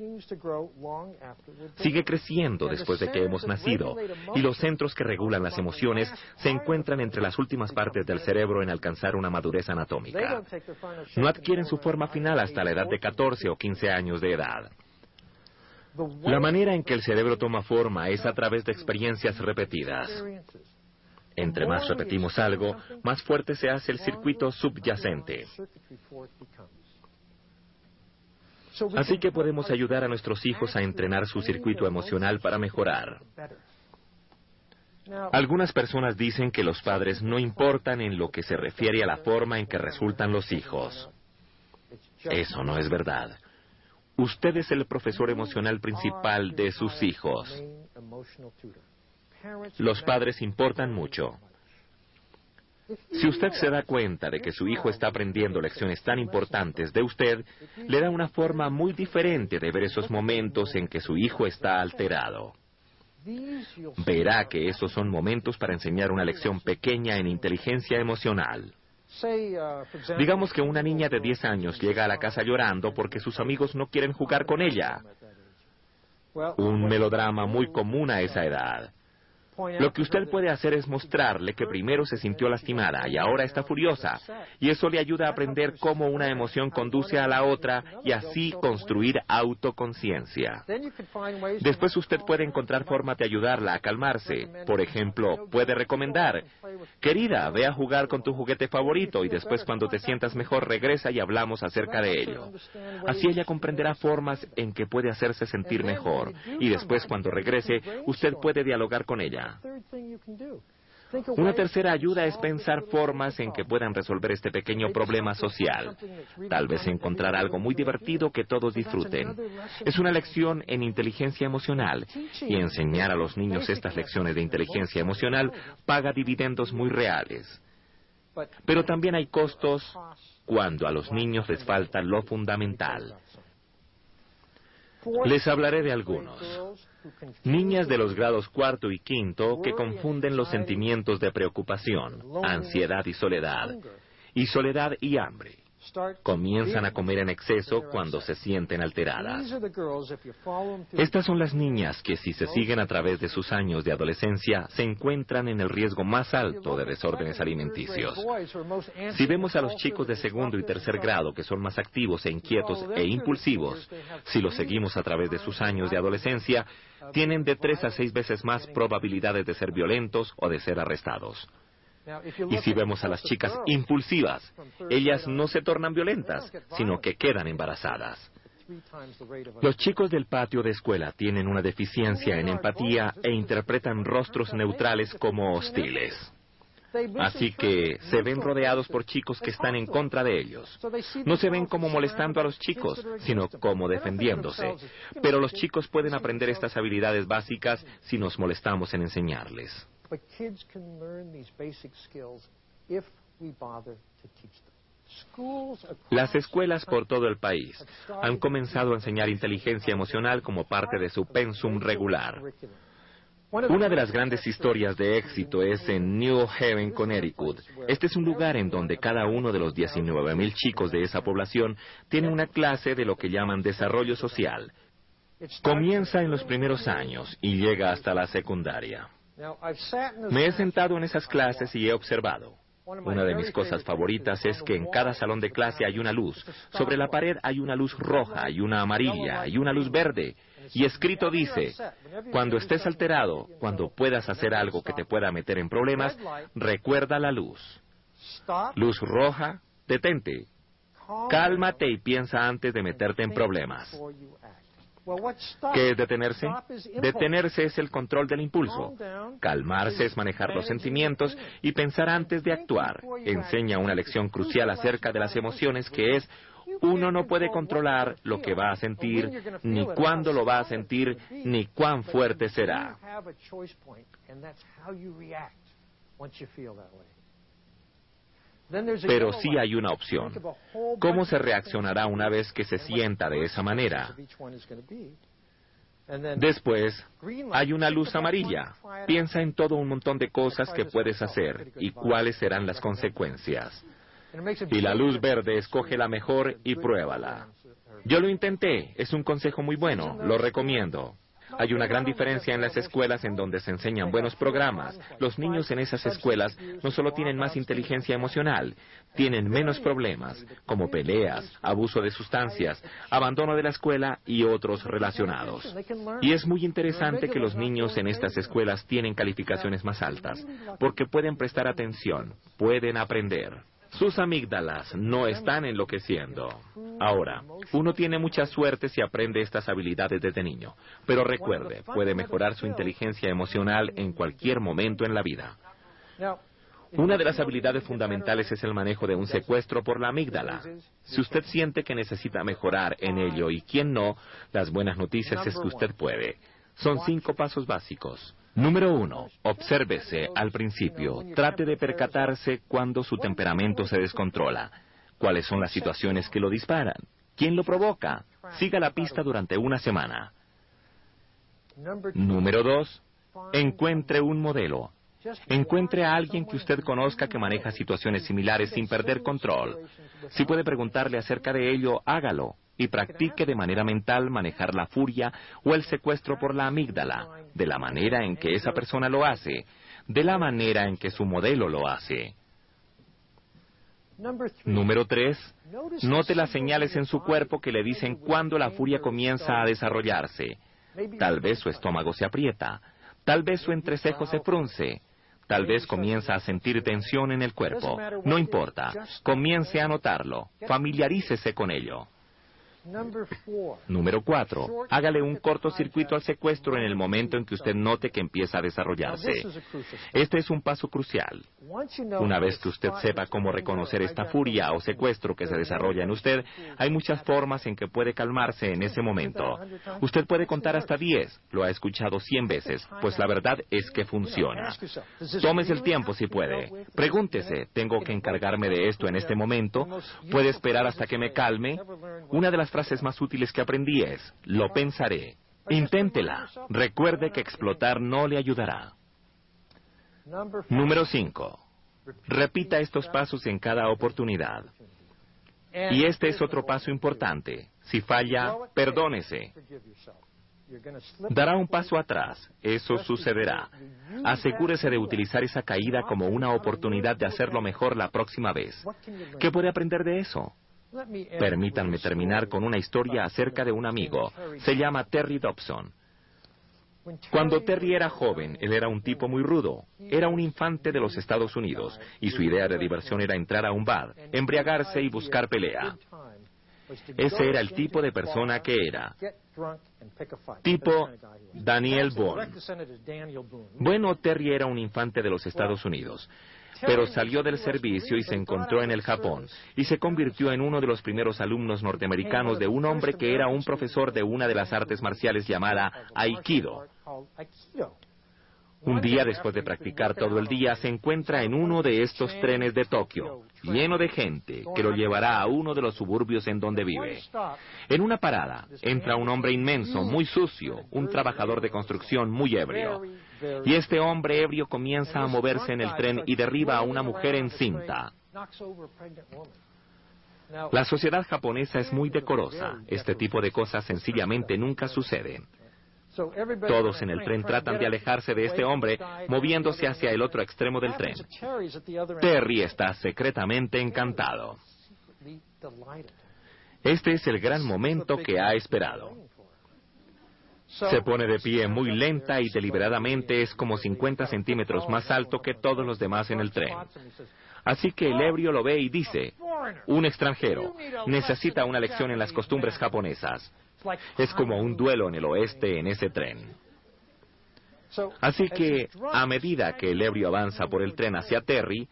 Speaker 1: Sigue creciendo después de que hemos nacido y los centros que regulan las emociones se encuentran entre las últimas partes del cerebro en alcanzar una madurez anatómica. No adquieren su forma final hasta la edad de 14 o 15 años de edad. La manera en que el cerebro toma forma es a través de experiencias repetidas. Entre más repetimos algo, más fuerte se hace el circuito subyacente. Así que podemos ayudar a nuestros hijos a entrenar su circuito emocional para mejorar. Algunas personas dicen que los padres no importan en lo que se refiere a la forma en que resultan los hijos. Eso no es verdad. Usted es el profesor emocional principal de sus hijos. Los padres importan mucho. Si usted se da cuenta de que su hijo está aprendiendo lecciones tan importantes de usted, le da una forma muy diferente de ver esos momentos en que su hijo está alterado. Verá que esos son momentos para enseñar una lección pequeña en inteligencia emocional. Digamos que una niña de 10 años llega a la casa llorando porque sus amigos no quieren jugar con ella. Un melodrama muy común a esa edad. Lo que usted puede hacer es mostrarle que primero se sintió lastimada y ahora está furiosa, y eso le ayuda a aprender cómo una emoción conduce a la otra y así construir autoconciencia. Después usted puede encontrar formas de ayudarla a calmarse. Por ejemplo, puede recomendar, querida, ve a jugar con tu juguete favorito y después cuando te sientas mejor regresa y hablamos acerca de ello. Así ella comprenderá formas en que puede hacerse sentir mejor y después cuando regrese usted puede dialogar con ella. Una tercera ayuda es pensar formas en que puedan resolver este pequeño problema social. Tal vez encontrar algo muy divertido que todos disfruten. Es una lección en inteligencia emocional y enseñar a los niños estas lecciones de inteligencia emocional paga dividendos muy reales. Pero también hay costos cuando a los niños les falta lo fundamental. Les hablaré de algunos. Niñas de los grados cuarto y quinto que confunden los sentimientos de preocupación, ansiedad y soledad, y soledad y hambre. Comienzan a comer en exceso cuando se sienten alteradas. Estas son las niñas que si se siguen a través de sus años de adolescencia se encuentran en el riesgo más alto de desórdenes alimenticios. Si vemos a los chicos de segundo y tercer grado que son más activos e inquietos e impulsivos, si los seguimos a través de sus años de adolescencia, tienen de tres a seis veces más probabilidades de ser violentos o de ser arrestados. Y si vemos a las chicas impulsivas, ellas no se tornan violentas, sino que quedan embarazadas. Los chicos del patio de escuela tienen una deficiencia en empatía e interpretan rostros neutrales como hostiles. Así que se ven rodeados por chicos que están en contra de ellos. No se ven como molestando a los chicos, sino como defendiéndose. Pero los chicos pueden aprender estas habilidades básicas si nos molestamos en enseñarles. Las escuelas por todo el país han comenzado a enseñar inteligencia emocional como parte de su pensum regular. Una de las grandes historias de éxito es en New Haven, Connecticut. Este es un lugar en donde cada uno de los 19.000 chicos de esa población tiene una clase de lo que llaman desarrollo social. Comienza en los primeros años y llega hasta la secundaria. Me he sentado en esas clases y he observado. Una de mis cosas favoritas es que en cada salón de clase hay una luz. Sobre la pared hay una luz roja y una amarilla y una luz verde. Y escrito dice, cuando estés alterado, cuando puedas hacer algo que te pueda meter en problemas, recuerda la luz. Luz roja, detente. Cálmate y piensa antes de meterte en problemas. ¿Qué es detenerse? Detenerse es el control del impulso. Calmarse es manejar los sentimientos y pensar antes de actuar. Enseña una lección crucial acerca de las emociones que es Uno no puede controlar lo que va a sentir, ni cuándo lo va a sentir, ni cuán fuerte será. Pero sí hay una opción. ¿Cómo se reaccionará una vez que se sienta de esa manera? Después, hay una luz amarilla. Piensa en todo un montón de cosas que puedes hacer y cuáles serán las consecuencias. Y la luz verde escoge la mejor y pruébala. Yo lo intenté, es un consejo muy bueno, lo recomiendo. Hay una gran diferencia en las escuelas en donde se enseñan buenos programas. Los niños en esas escuelas no solo tienen más inteligencia emocional, tienen menos problemas, como peleas, abuso de sustancias, abandono de la escuela y otros relacionados. Y es muy interesante que los niños en estas escuelas tienen calificaciones más altas, porque pueden prestar atención, pueden aprender. Sus amígdalas no están enloqueciendo. Ahora, uno tiene mucha suerte si aprende estas habilidades desde niño, pero recuerde, puede mejorar su inteligencia emocional en cualquier momento en la vida. Una de las habilidades fundamentales es el manejo de un secuestro por la amígdala. Si usted siente que necesita mejorar en ello y quien no, las buenas noticias es que usted puede. Son cinco pasos básicos. Número uno, obsérvese al principio. Trate de percatarse cuando su temperamento se descontrola. ¿Cuáles son las situaciones que lo disparan? ¿Quién lo provoca? Siga la pista durante una semana. Número dos, encuentre un modelo. Encuentre a alguien que usted conozca que maneja situaciones similares sin perder control. Si puede preguntarle acerca de ello, hágalo y practique de manera mental manejar la furia o el secuestro por la amígdala, de la manera en que esa persona lo hace, de la manera en que su modelo lo hace. Número 3. Note las señales en su cuerpo que le dicen cuándo la furia comienza a desarrollarse. Tal vez su estómago se aprieta, tal vez su entrecejo se frunce, Tal vez comienza a sentir tensión en el cuerpo. No importa. Comience a notarlo. Familiarícese con ello. Número cuatro, hágale un cortocircuito al secuestro en el momento en que usted note que empieza a desarrollarse. Este es un paso crucial. Una vez que usted sepa cómo reconocer esta furia o secuestro que se desarrolla en usted, hay muchas formas en que puede calmarse en ese momento. Usted puede contar hasta diez, lo ha escuchado cien veces, pues la verdad es que funciona. Tómese el tiempo si puede. Pregúntese, ¿tengo que encargarme de esto en este momento? ¿Puede esperar hasta que me calme? Una de las frases más útiles que aprendí es, lo pensaré. Inténtela. Recuerde que explotar no le ayudará. Número 5. Repita estos pasos en cada oportunidad. Y este es otro paso importante. Si falla, perdónese. Dará un paso atrás. Eso sucederá. Asegúrese de utilizar esa caída como una oportunidad de hacerlo mejor la próxima vez. ¿Qué puede aprender de eso? Permítanme terminar con una historia acerca de un amigo. Se llama Terry Dobson. Cuando Terry era joven, él era un tipo muy rudo. Era un infante de los Estados Unidos y su idea de diversión era entrar a un bar, embriagarse y buscar pelea. Ese era el tipo de persona que era. Tipo Daniel Boone. Bueno, Terry era un infante de los Estados Unidos pero salió del servicio y se encontró en el Japón y se convirtió en uno de los primeros alumnos norteamericanos de un hombre que era un profesor de una de las artes marciales llamada Aikido. Un día después de practicar todo el día se encuentra en uno de estos trenes de Tokio, lleno de gente, que lo llevará a uno de los suburbios en donde vive. En una parada entra un hombre inmenso, muy sucio, un trabajador de construcción muy ebrio. Y este hombre ebrio comienza a moverse en el tren y derriba a una mujer encinta. La sociedad japonesa es muy decorosa. Este tipo de cosas sencillamente nunca suceden. Todos en el tren tratan de alejarse de este hombre, moviéndose hacia el otro extremo del tren. Terry está secretamente encantado. Este es el gran momento que ha esperado. Se pone de pie muy lenta y deliberadamente es como 50 centímetros más alto que todos los demás en el tren. Así que el ebrio lo ve y dice, un extranjero necesita una lección en las costumbres japonesas. Es como un duelo en el oeste en ese tren. Así que, a medida que el ebrio avanza por el tren hacia Terry,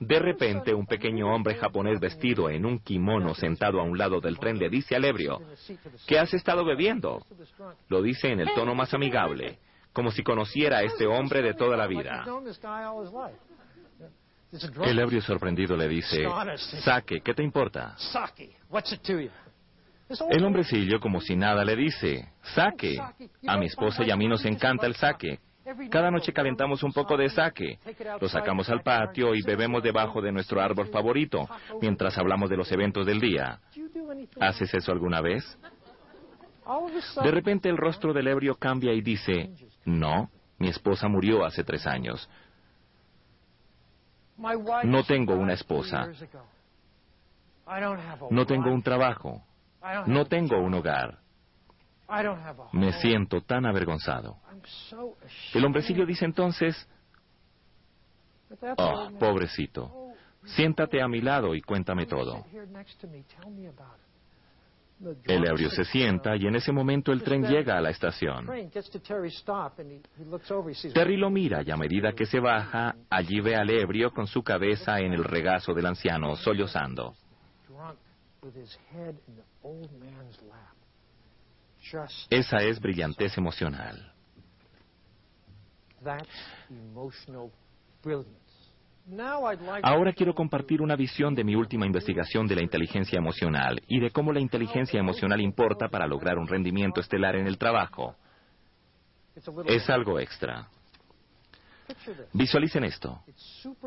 Speaker 1: De repente, un pequeño hombre japonés vestido en un kimono sentado a un lado del tren le dice al ebrio, ¿qué has estado bebiendo? Lo dice en el tono más amigable, como si conociera a este hombre de toda la vida. El ebrio sorprendido le dice, Saque, ¿qué te importa? El hombrecillo, como si nada, le dice, Saque. A mi esposa y a mí nos encanta el saque. Cada noche calentamos un poco de sake. Lo sacamos al patio y bebemos debajo de nuestro árbol favorito, mientras hablamos de los eventos del día. ¿Haces eso alguna vez? De repente el rostro del ebrio cambia y dice, no, mi esposa murió hace tres años. No tengo una esposa. No tengo un trabajo. No tengo un hogar. Me siento tan avergonzado. El hombrecillo dice entonces, oh, pobrecito, siéntate a mi lado y cuéntame todo. El ebrio se sienta y en ese momento el tren llega a la estación. Terry lo mira y a medida que se baja, allí ve al ebrio con su cabeza en el regazo del anciano, sollozando. Esa es brillantez emocional. Ahora quiero compartir una visión de mi última investigación de la inteligencia emocional y de cómo la inteligencia emocional importa para lograr un rendimiento estelar en el trabajo. Es algo extra. Visualicen esto.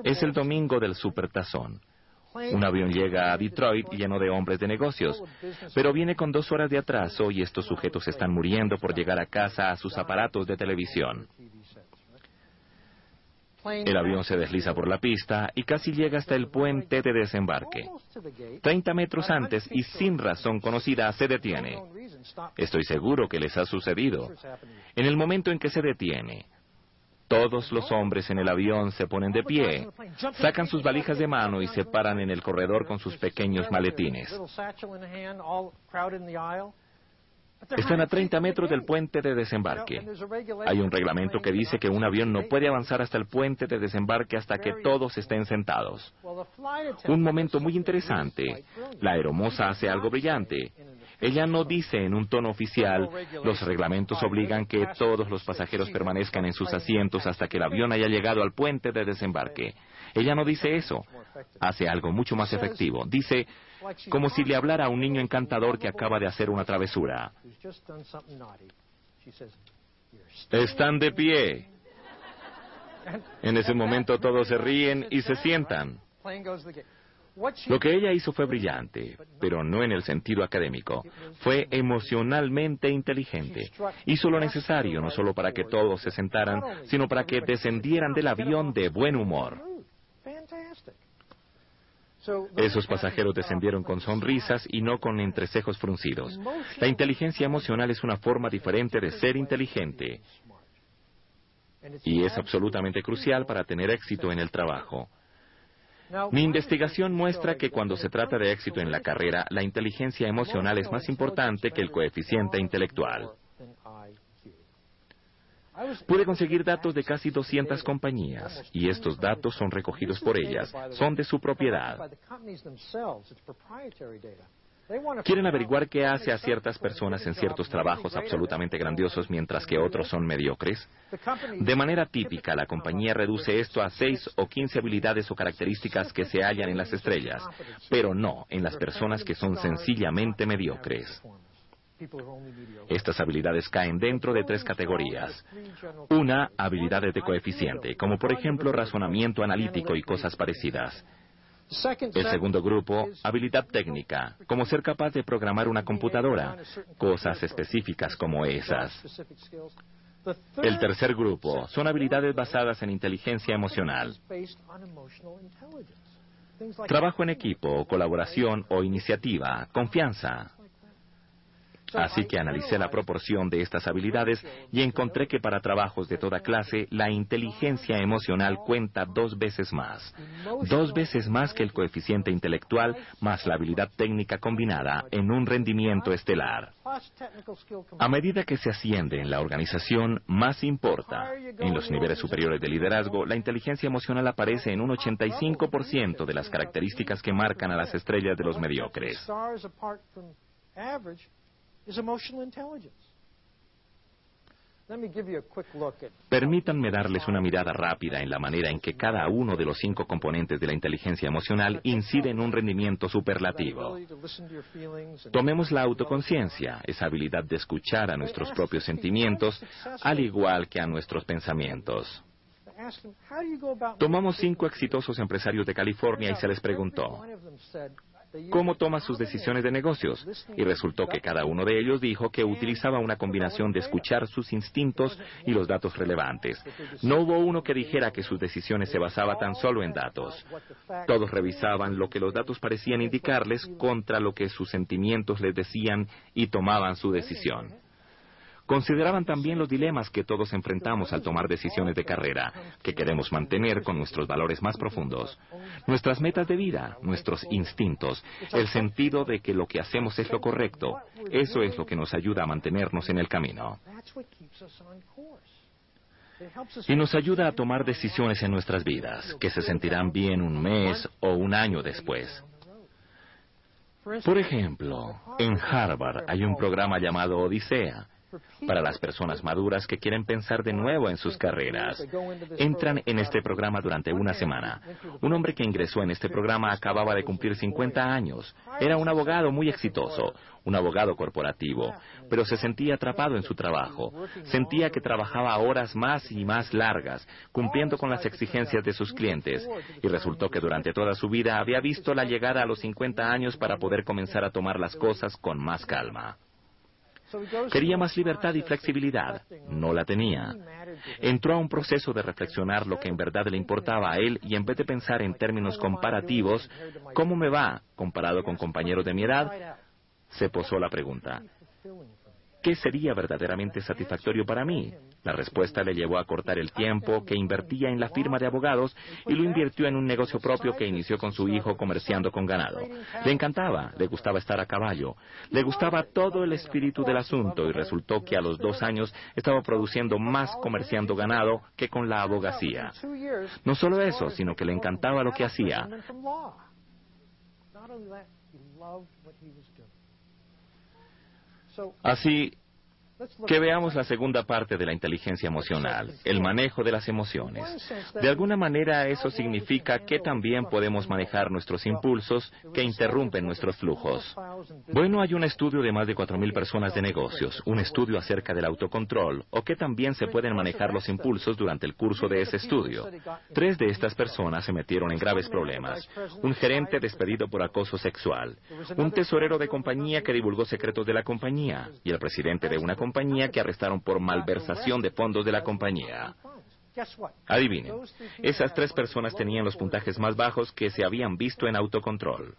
Speaker 1: Es el domingo del supertazón. Un avión llega a Detroit lleno de hombres de negocios, pero viene con dos horas de atraso y estos sujetos están muriendo por llegar a casa a sus aparatos de televisión. El avión se desliza por la pista y casi llega hasta el puente de desembarque. Treinta metros antes y sin razón conocida se detiene. Estoy seguro que les ha sucedido. En el momento en que se detiene, todos los hombres en el avión se ponen de pie, sacan sus valijas de mano y se paran en el corredor con sus pequeños maletines. Están a 30 metros del puente de desembarque. Hay un reglamento que dice que un avión no puede avanzar hasta el puente de desembarque hasta que todos estén sentados. Un momento muy interesante. La aeromoza hace algo brillante. Ella no dice en un tono oficial, los reglamentos obligan que todos los pasajeros permanezcan en sus asientos hasta que el avión haya llegado al puente de desembarque. Ella no dice eso. Hace algo mucho más efectivo. Dice, como si le hablara a un niño encantador que acaba de hacer una travesura. Están de pie. En ese momento todos se ríen y se sientan. Lo que ella hizo fue brillante, pero no en el sentido académico. Fue emocionalmente inteligente. Hizo lo necesario no solo para que todos se sentaran, sino para que descendieran del avión de buen humor. Esos pasajeros descendieron con sonrisas y no con entrecejos fruncidos. La inteligencia emocional es una forma diferente de ser inteligente y es absolutamente crucial para tener éxito en el trabajo. Mi investigación muestra que cuando se trata de éxito en la carrera, la inteligencia emocional es más importante que el coeficiente intelectual. Pude conseguir datos de casi 200 compañías y estos datos son recogidos por ellas, son de su propiedad. Quieren averiguar qué hace a ciertas personas en ciertos trabajos absolutamente grandiosos mientras que otros son mediocres. De manera típica, la compañía reduce esto a seis o quince habilidades o características que se hallan en las estrellas, pero no en las personas que son sencillamente mediocres. Estas habilidades caen dentro de tres categorías. Una, habilidades de coeficiente, como por ejemplo razonamiento analítico y cosas parecidas. El segundo grupo, habilidad técnica, como ser capaz de programar una computadora, cosas específicas como esas. El tercer grupo son habilidades basadas en inteligencia emocional. Trabajo en equipo, colaboración o iniciativa, confianza. Así que analicé la proporción de estas habilidades y encontré que para trabajos de toda clase la inteligencia emocional cuenta dos veces más. Dos veces más que el coeficiente intelectual más la habilidad técnica combinada en un rendimiento estelar. A medida que se asciende en la organización, más importa. En los niveles superiores de liderazgo, la inteligencia emocional aparece en un 85% de las características que marcan a las estrellas de los mediocres. Permítanme darles una mirada rápida en la manera en que cada uno de los cinco componentes de la inteligencia emocional incide en un rendimiento superlativo. Tomemos la autoconciencia, esa habilidad de escuchar a nuestros propios sentimientos, al igual que a nuestros pensamientos. Tomamos cinco exitosos empresarios de California y se les preguntó, cómo toma sus decisiones de negocios. Y resultó que cada uno de ellos dijo que utilizaba una combinación de escuchar sus instintos y los datos relevantes. No hubo uno que dijera que sus decisiones se basaban tan solo en datos. Todos revisaban lo que los datos parecían indicarles contra lo que sus sentimientos les decían y tomaban su decisión. Consideraban también los dilemas que todos enfrentamos al tomar decisiones de carrera, que queremos mantener con nuestros valores más profundos, nuestras metas de vida, nuestros instintos, el sentido de que lo que hacemos es lo correcto. Eso es lo que nos ayuda a mantenernos en el camino. Y nos ayuda a tomar decisiones en nuestras vidas, que se sentirán bien un mes o un año después. Por ejemplo, en Harvard hay un programa llamado Odisea, para las personas maduras que quieren pensar de nuevo en sus carreras. Entran en este programa durante una semana. Un hombre que ingresó en este programa acababa de cumplir 50 años. Era un abogado muy exitoso, un abogado corporativo, pero se sentía atrapado en su trabajo. Sentía que trabajaba horas más y más largas, cumpliendo con las exigencias de sus clientes, y resultó que durante toda su vida había visto la llegada a los 50 años para poder comenzar a tomar las cosas con más calma. Quería más libertad y flexibilidad. No la tenía. Entró a un proceso de reflexionar lo que en verdad le importaba a él y en vez de pensar en términos comparativos, ¿cómo me va comparado con compañeros de mi edad? Se posó la pregunta, ¿qué sería verdaderamente satisfactorio para mí? La respuesta le llevó a cortar el tiempo que invertía en la firma de abogados y lo invirtió en un negocio propio que inició con su hijo comerciando con ganado. Le encantaba, le gustaba estar a caballo, le gustaba todo el espíritu del asunto y resultó que a los dos años estaba produciendo más comerciando ganado que con la abogacía. No solo eso, sino que le encantaba lo que hacía. Así, que veamos la segunda parte de la inteligencia emocional, el manejo de las emociones. De alguna manera eso significa que también podemos manejar nuestros impulsos que interrumpen nuestros flujos. Bueno, hay un estudio de más de 4.000 personas de negocios, un estudio acerca del autocontrol, o que también se pueden manejar los impulsos durante el curso de ese estudio. Tres de estas personas se metieron en graves problemas. Un gerente despedido por acoso sexual, un tesorero de compañía que divulgó secretos de la compañía y el presidente de una compañía compañía que arrestaron por malversación de fondos de la compañía. Adivinen, esas tres personas tenían los puntajes más bajos que se habían visto en autocontrol.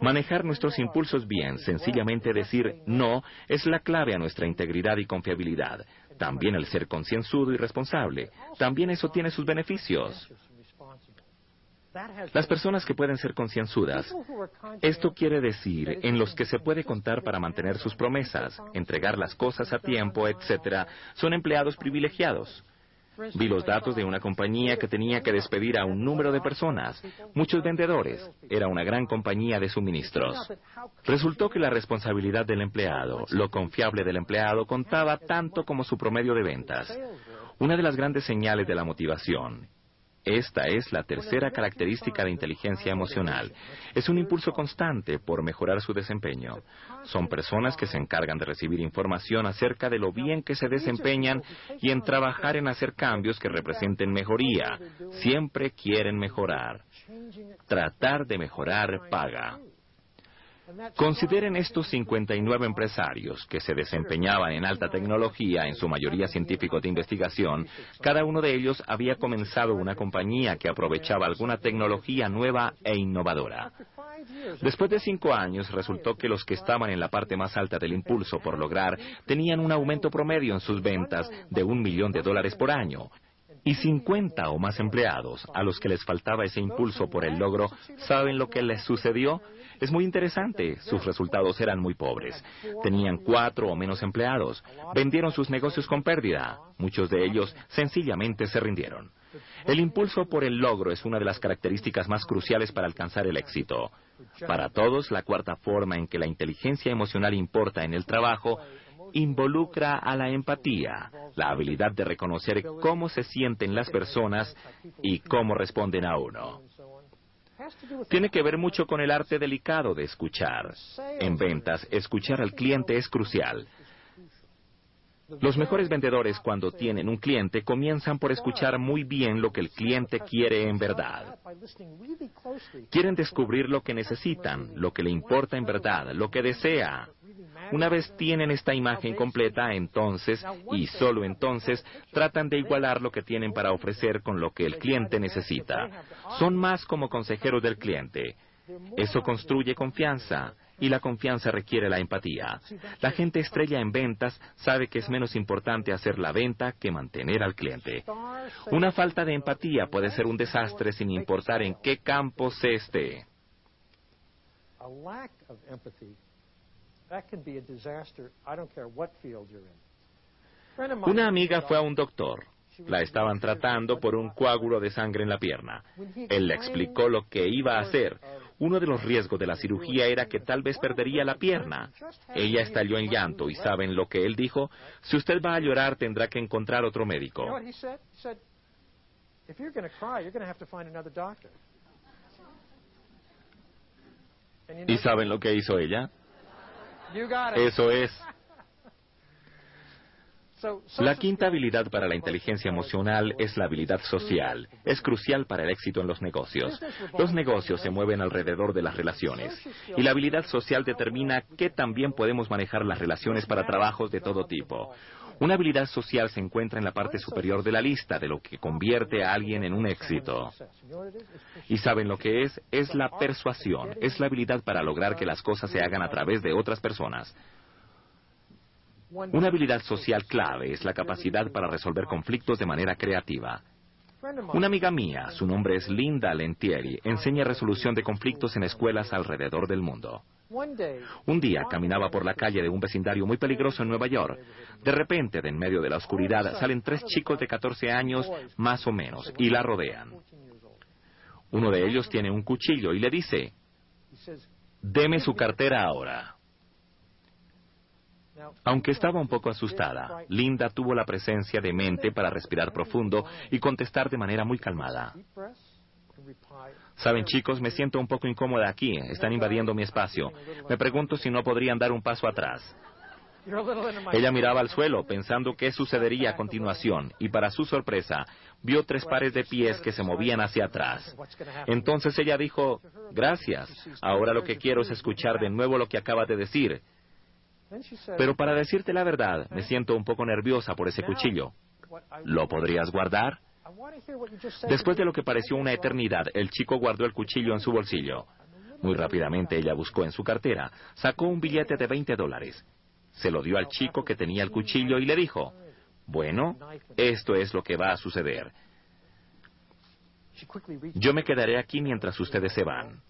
Speaker 1: Manejar nuestros impulsos bien, sencillamente decir no, es la clave a nuestra integridad y confiabilidad. También el ser concienzudo y responsable. También eso tiene sus beneficios. Las personas que pueden ser concienzudas, esto quiere decir en los que se puede contar para mantener sus promesas, entregar las cosas a tiempo, etc., son empleados privilegiados. Vi los datos de una compañía que tenía que despedir a un número de personas, muchos vendedores. Era una gran compañía de suministros. Resultó que la responsabilidad del empleado, lo confiable del empleado, contaba tanto como su promedio de ventas. Una de las grandes señales de la motivación esta es la tercera característica de inteligencia emocional. Es un impulso constante por mejorar su desempeño. Son personas que se encargan de recibir información acerca de lo bien que se desempeñan y en trabajar en hacer cambios que representen mejoría. Siempre quieren mejorar. Tratar de mejorar paga. Consideren estos 59 empresarios que se desempeñaban en alta tecnología, en su mayoría científicos de investigación. Cada uno de ellos había comenzado una compañía que aprovechaba alguna tecnología nueva e innovadora. Después de cinco años, resultó que los que estaban en la parte más alta del impulso por lograr tenían un aumento promedio en sus ventas de un millón de dólares por año. Y 50 o más empleados a los que les faltaba ese impulso por el logro, ¿saben lo que les sucedió? Es muy interesante, sus resultados eran muy pobres. Tenían cuatro o menos empleados, vendieron sus negocios con pérdida, muchos de ellos sencillamente se rindieron. El impulso por el logro es una de las características más cruciales para alcanzar el éxito. Para todos, la cuarta forma en que la inteligencia emocional importa en el trabajo involucra a la empatía, la habilidad de reconocer cómo se sienten las personas y cómo responden a uno. Tiene que ver mucho con el arte delicado de escuchar. En ventas, escuchar al cliente es crucial. Los mejores vendedores cuando tienen un cliente comienzan por escuchar muy bien lo que el cliente quiere en verdad. Quieren descubrir lo que necesitan, lo que le importa en verdad, lo que desea. Una vez tienen esta imagen completa, entonces, y solo entonces, tratan de igualar lo que tienen para ofrecer con lo que el cliente necesita. Son más como consejeros del cliente. Eso construye confianza y la confianza requiere la empatía. La gente estrella en ventas sabe que es menos importante hacer la venta que mantener al cliente. Una falta de empatía puede ser un desastre sin importar en qué campo se esté. Una amiga fue a un doctor. La estaban tratando por un coágulo de sangre en la pierna. Él le explicó lo que iba a hacer. Uno de los riesgos de la cirugía era que tal vez perdería la pierna. Ella estalló en llanto y saben lo que él dijo, si usted va a llorar tendrá que encontrar otro médico. ¿Y saben lo que hizo ella? Eso es. [laughs] La quinta habilidad para la inteligencia emocional es la habilidad social. Es crucial para el éxito en los negocios. Los negocios se mueven alrededor de las relaciones y la habilidad social determina qué también podemos manejar las relaciones para trabajos de todo tipo. Una habilidad social se encuentra en la parte superior de la lista de lo que convierte a alguien en un éxito. ¿Y saben lo que es? Es la persuasión, es la habilidad para lograr que las cosas se hagan a través de otras personas. Una habilidad social clave es la capacidad para resolver conflictos de manera creativa. Una amiga mía, su nombre es Linda Lentieri, enseña resolución de conflictos en escuelas alrededor del mundo. Un día caminaba por la calle de un vecindario muy peligroso en Nueva York. De repente, de en medio de la oscuridad, salen tres chicos de 14 años, más o menos, y la rodean. Uno de ellos tiene un cuchillo y le dice, deme su cartera ahora. Aunque estaba un poco asustada, Linda tuvo la presencia de mente para respirar profundo y contestar de manera muy calmada. Saben chicos, me siento un poco incómoda aquí, están invadiendo mi espacio. Me pregunto si no podrían dar un paso atrás. Ella miraba al suelo pensando qué sucedería a continuación y para su sorpresa vio tres pares de pies que se movían hacia atrás. Entonces ella dijo, gracias, ahora lo que quiero es escuchar de nuevo lo que acaba de decir. Pero para decirte la verdad, me siento un poco nerviosa por ese cuchillo. ¿Lo podrías guardar? Después de lo que pareció una eternidad, el chico guardó el cuchillo en su bolsillo. Muy rápidamente ella buscó en su cartera, sacó un billete de 20 dólares. Se lo dio al chico que tenía el cuchillo y le dijo, bueno, esto es lo que va a suceder. Yo me quedaré aquí mientras ustedes se van.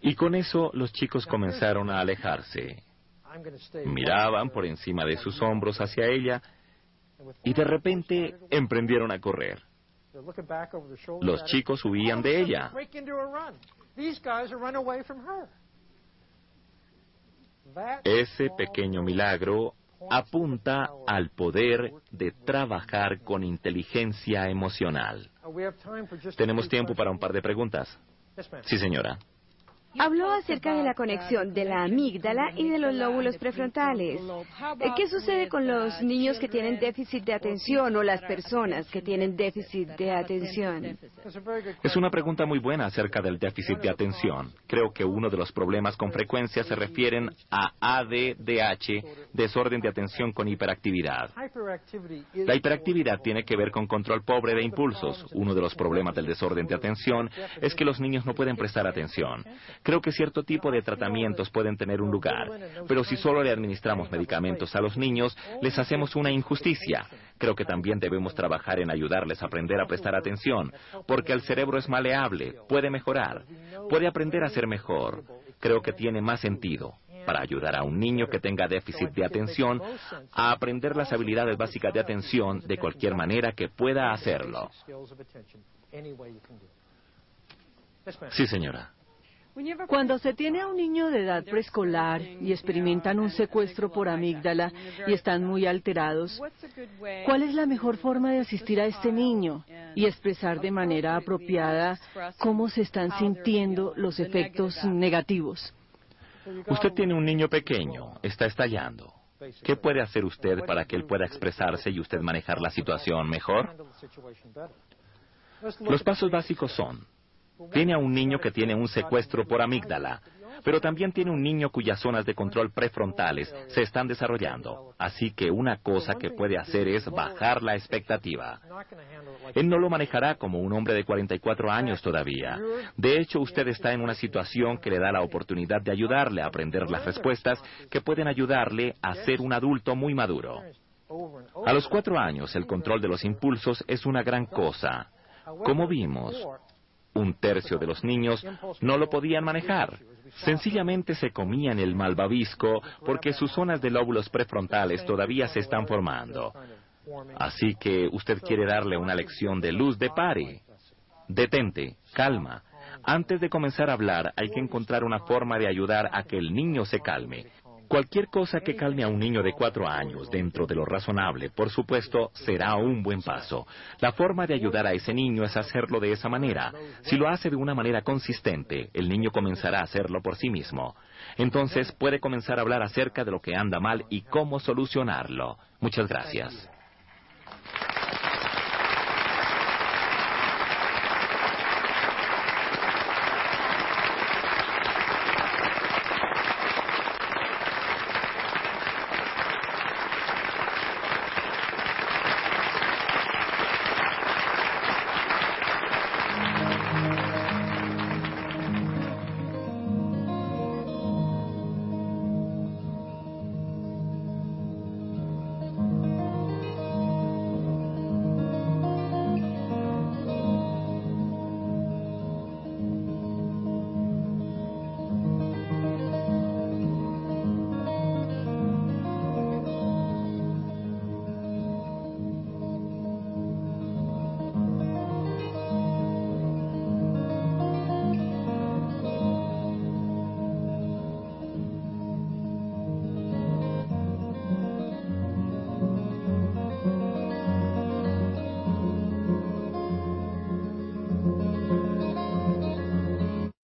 Speaker 1: Y con eso los chicos comenzaron a alejarse. Miraban por encima de sus hombros hacia ella y de repente emprendieron a correr. Los chicos huían de ella. Ese pequeño milagro apunta al poder de trabajar con inteligencia emocional. Tenemos tiempo para un par de preguntas. Sí, señora.
Speaker 2: Habló acerca de la conexión de la amígdala y de los lóbulos prefrontales. ¿Qué sucede con los niños que tienen déficit de atención o las personas que tienen déficit de atención?
Speaker 1: Es una pregunta muy buena acerca del déficit de atención. Creo que uno de los problemas con frecuencia se refieren a ADDH, desorden de atención con hiperactividad. La hiperactividad tiene que ver con control pobre de impulsos. Uno de los problemas del desorden de atención es que los niños no pueden prestar atención. Creo que cierto tipo de tratamientos pueden tener un lugar, pero si solo le administramos medicamentos a los niños, les hacemos una injusticia. Creo que también debemos trabajar en ayudarles a aprender a prestar atención, porque el cerebro es maleable, puede mejorar, puede aprender a ser mejor. Creo que tiene más sentido para ayudar a un niño que tenga déficit de atención a aprender las habilidades básicas de atención de cualquier manera que pueda hacerlo. Sí, señora.
Speaker 3: Cuando se tiene a un niño de edad preescolar y experimentan un secuestro por amígdala y están muy alterados, ¿cuál es la mejor forma de asistir a este niño y expresar de manera apropiada cómo se están sintiendo los efectos negativos?
Speaker 1: Usted tiene un niño pequeño, está estallando. ¿Qué puede hacer usted para que él pueda expresarse y usted manejar la situación mejor? Los pasos básicos son, tiene a un niño que tiene un secuestro por amígdala, pero también tiene un niño cuyas zonas de control prefrontales se están desarrollando. Así que una cosa que puede hacer es bajar la expectativa. Él no lo manejará como un hombre de 44 años todavía. De hecho, usted está en una situación que le da la oportunidad de ayudarle a aprender las respuestas que pueden ayudarle a ser un adulto muy maduro. A los cuatro años, el control de los impulsos es una gran cosa. Como vimos, un tercio de los niños no lo podían manejar. Sencillamente se comían el malvavisco porque sus zonas de lóbulos prefrontales todavía se están formando. Así que usted quiere darle una lección de luz de pare. Detente, calma. Antes de comenzar a hablar hay que encontrar una forma de ayudar a que el niño se calme. Cualquier cosa que calme a un niño de cuatro años dentro de lo razonable, por supuesto, será un buen paso. La forma de ayudar a ese niño es hacerlo de esa manera. Si lo hace de una manera consistente, el niño comenzará a hacerlo por sí mismo. Entonces puede comenzar a hablar acerca de lo que anda mal y cómo solucionarlo. Muchas gracias.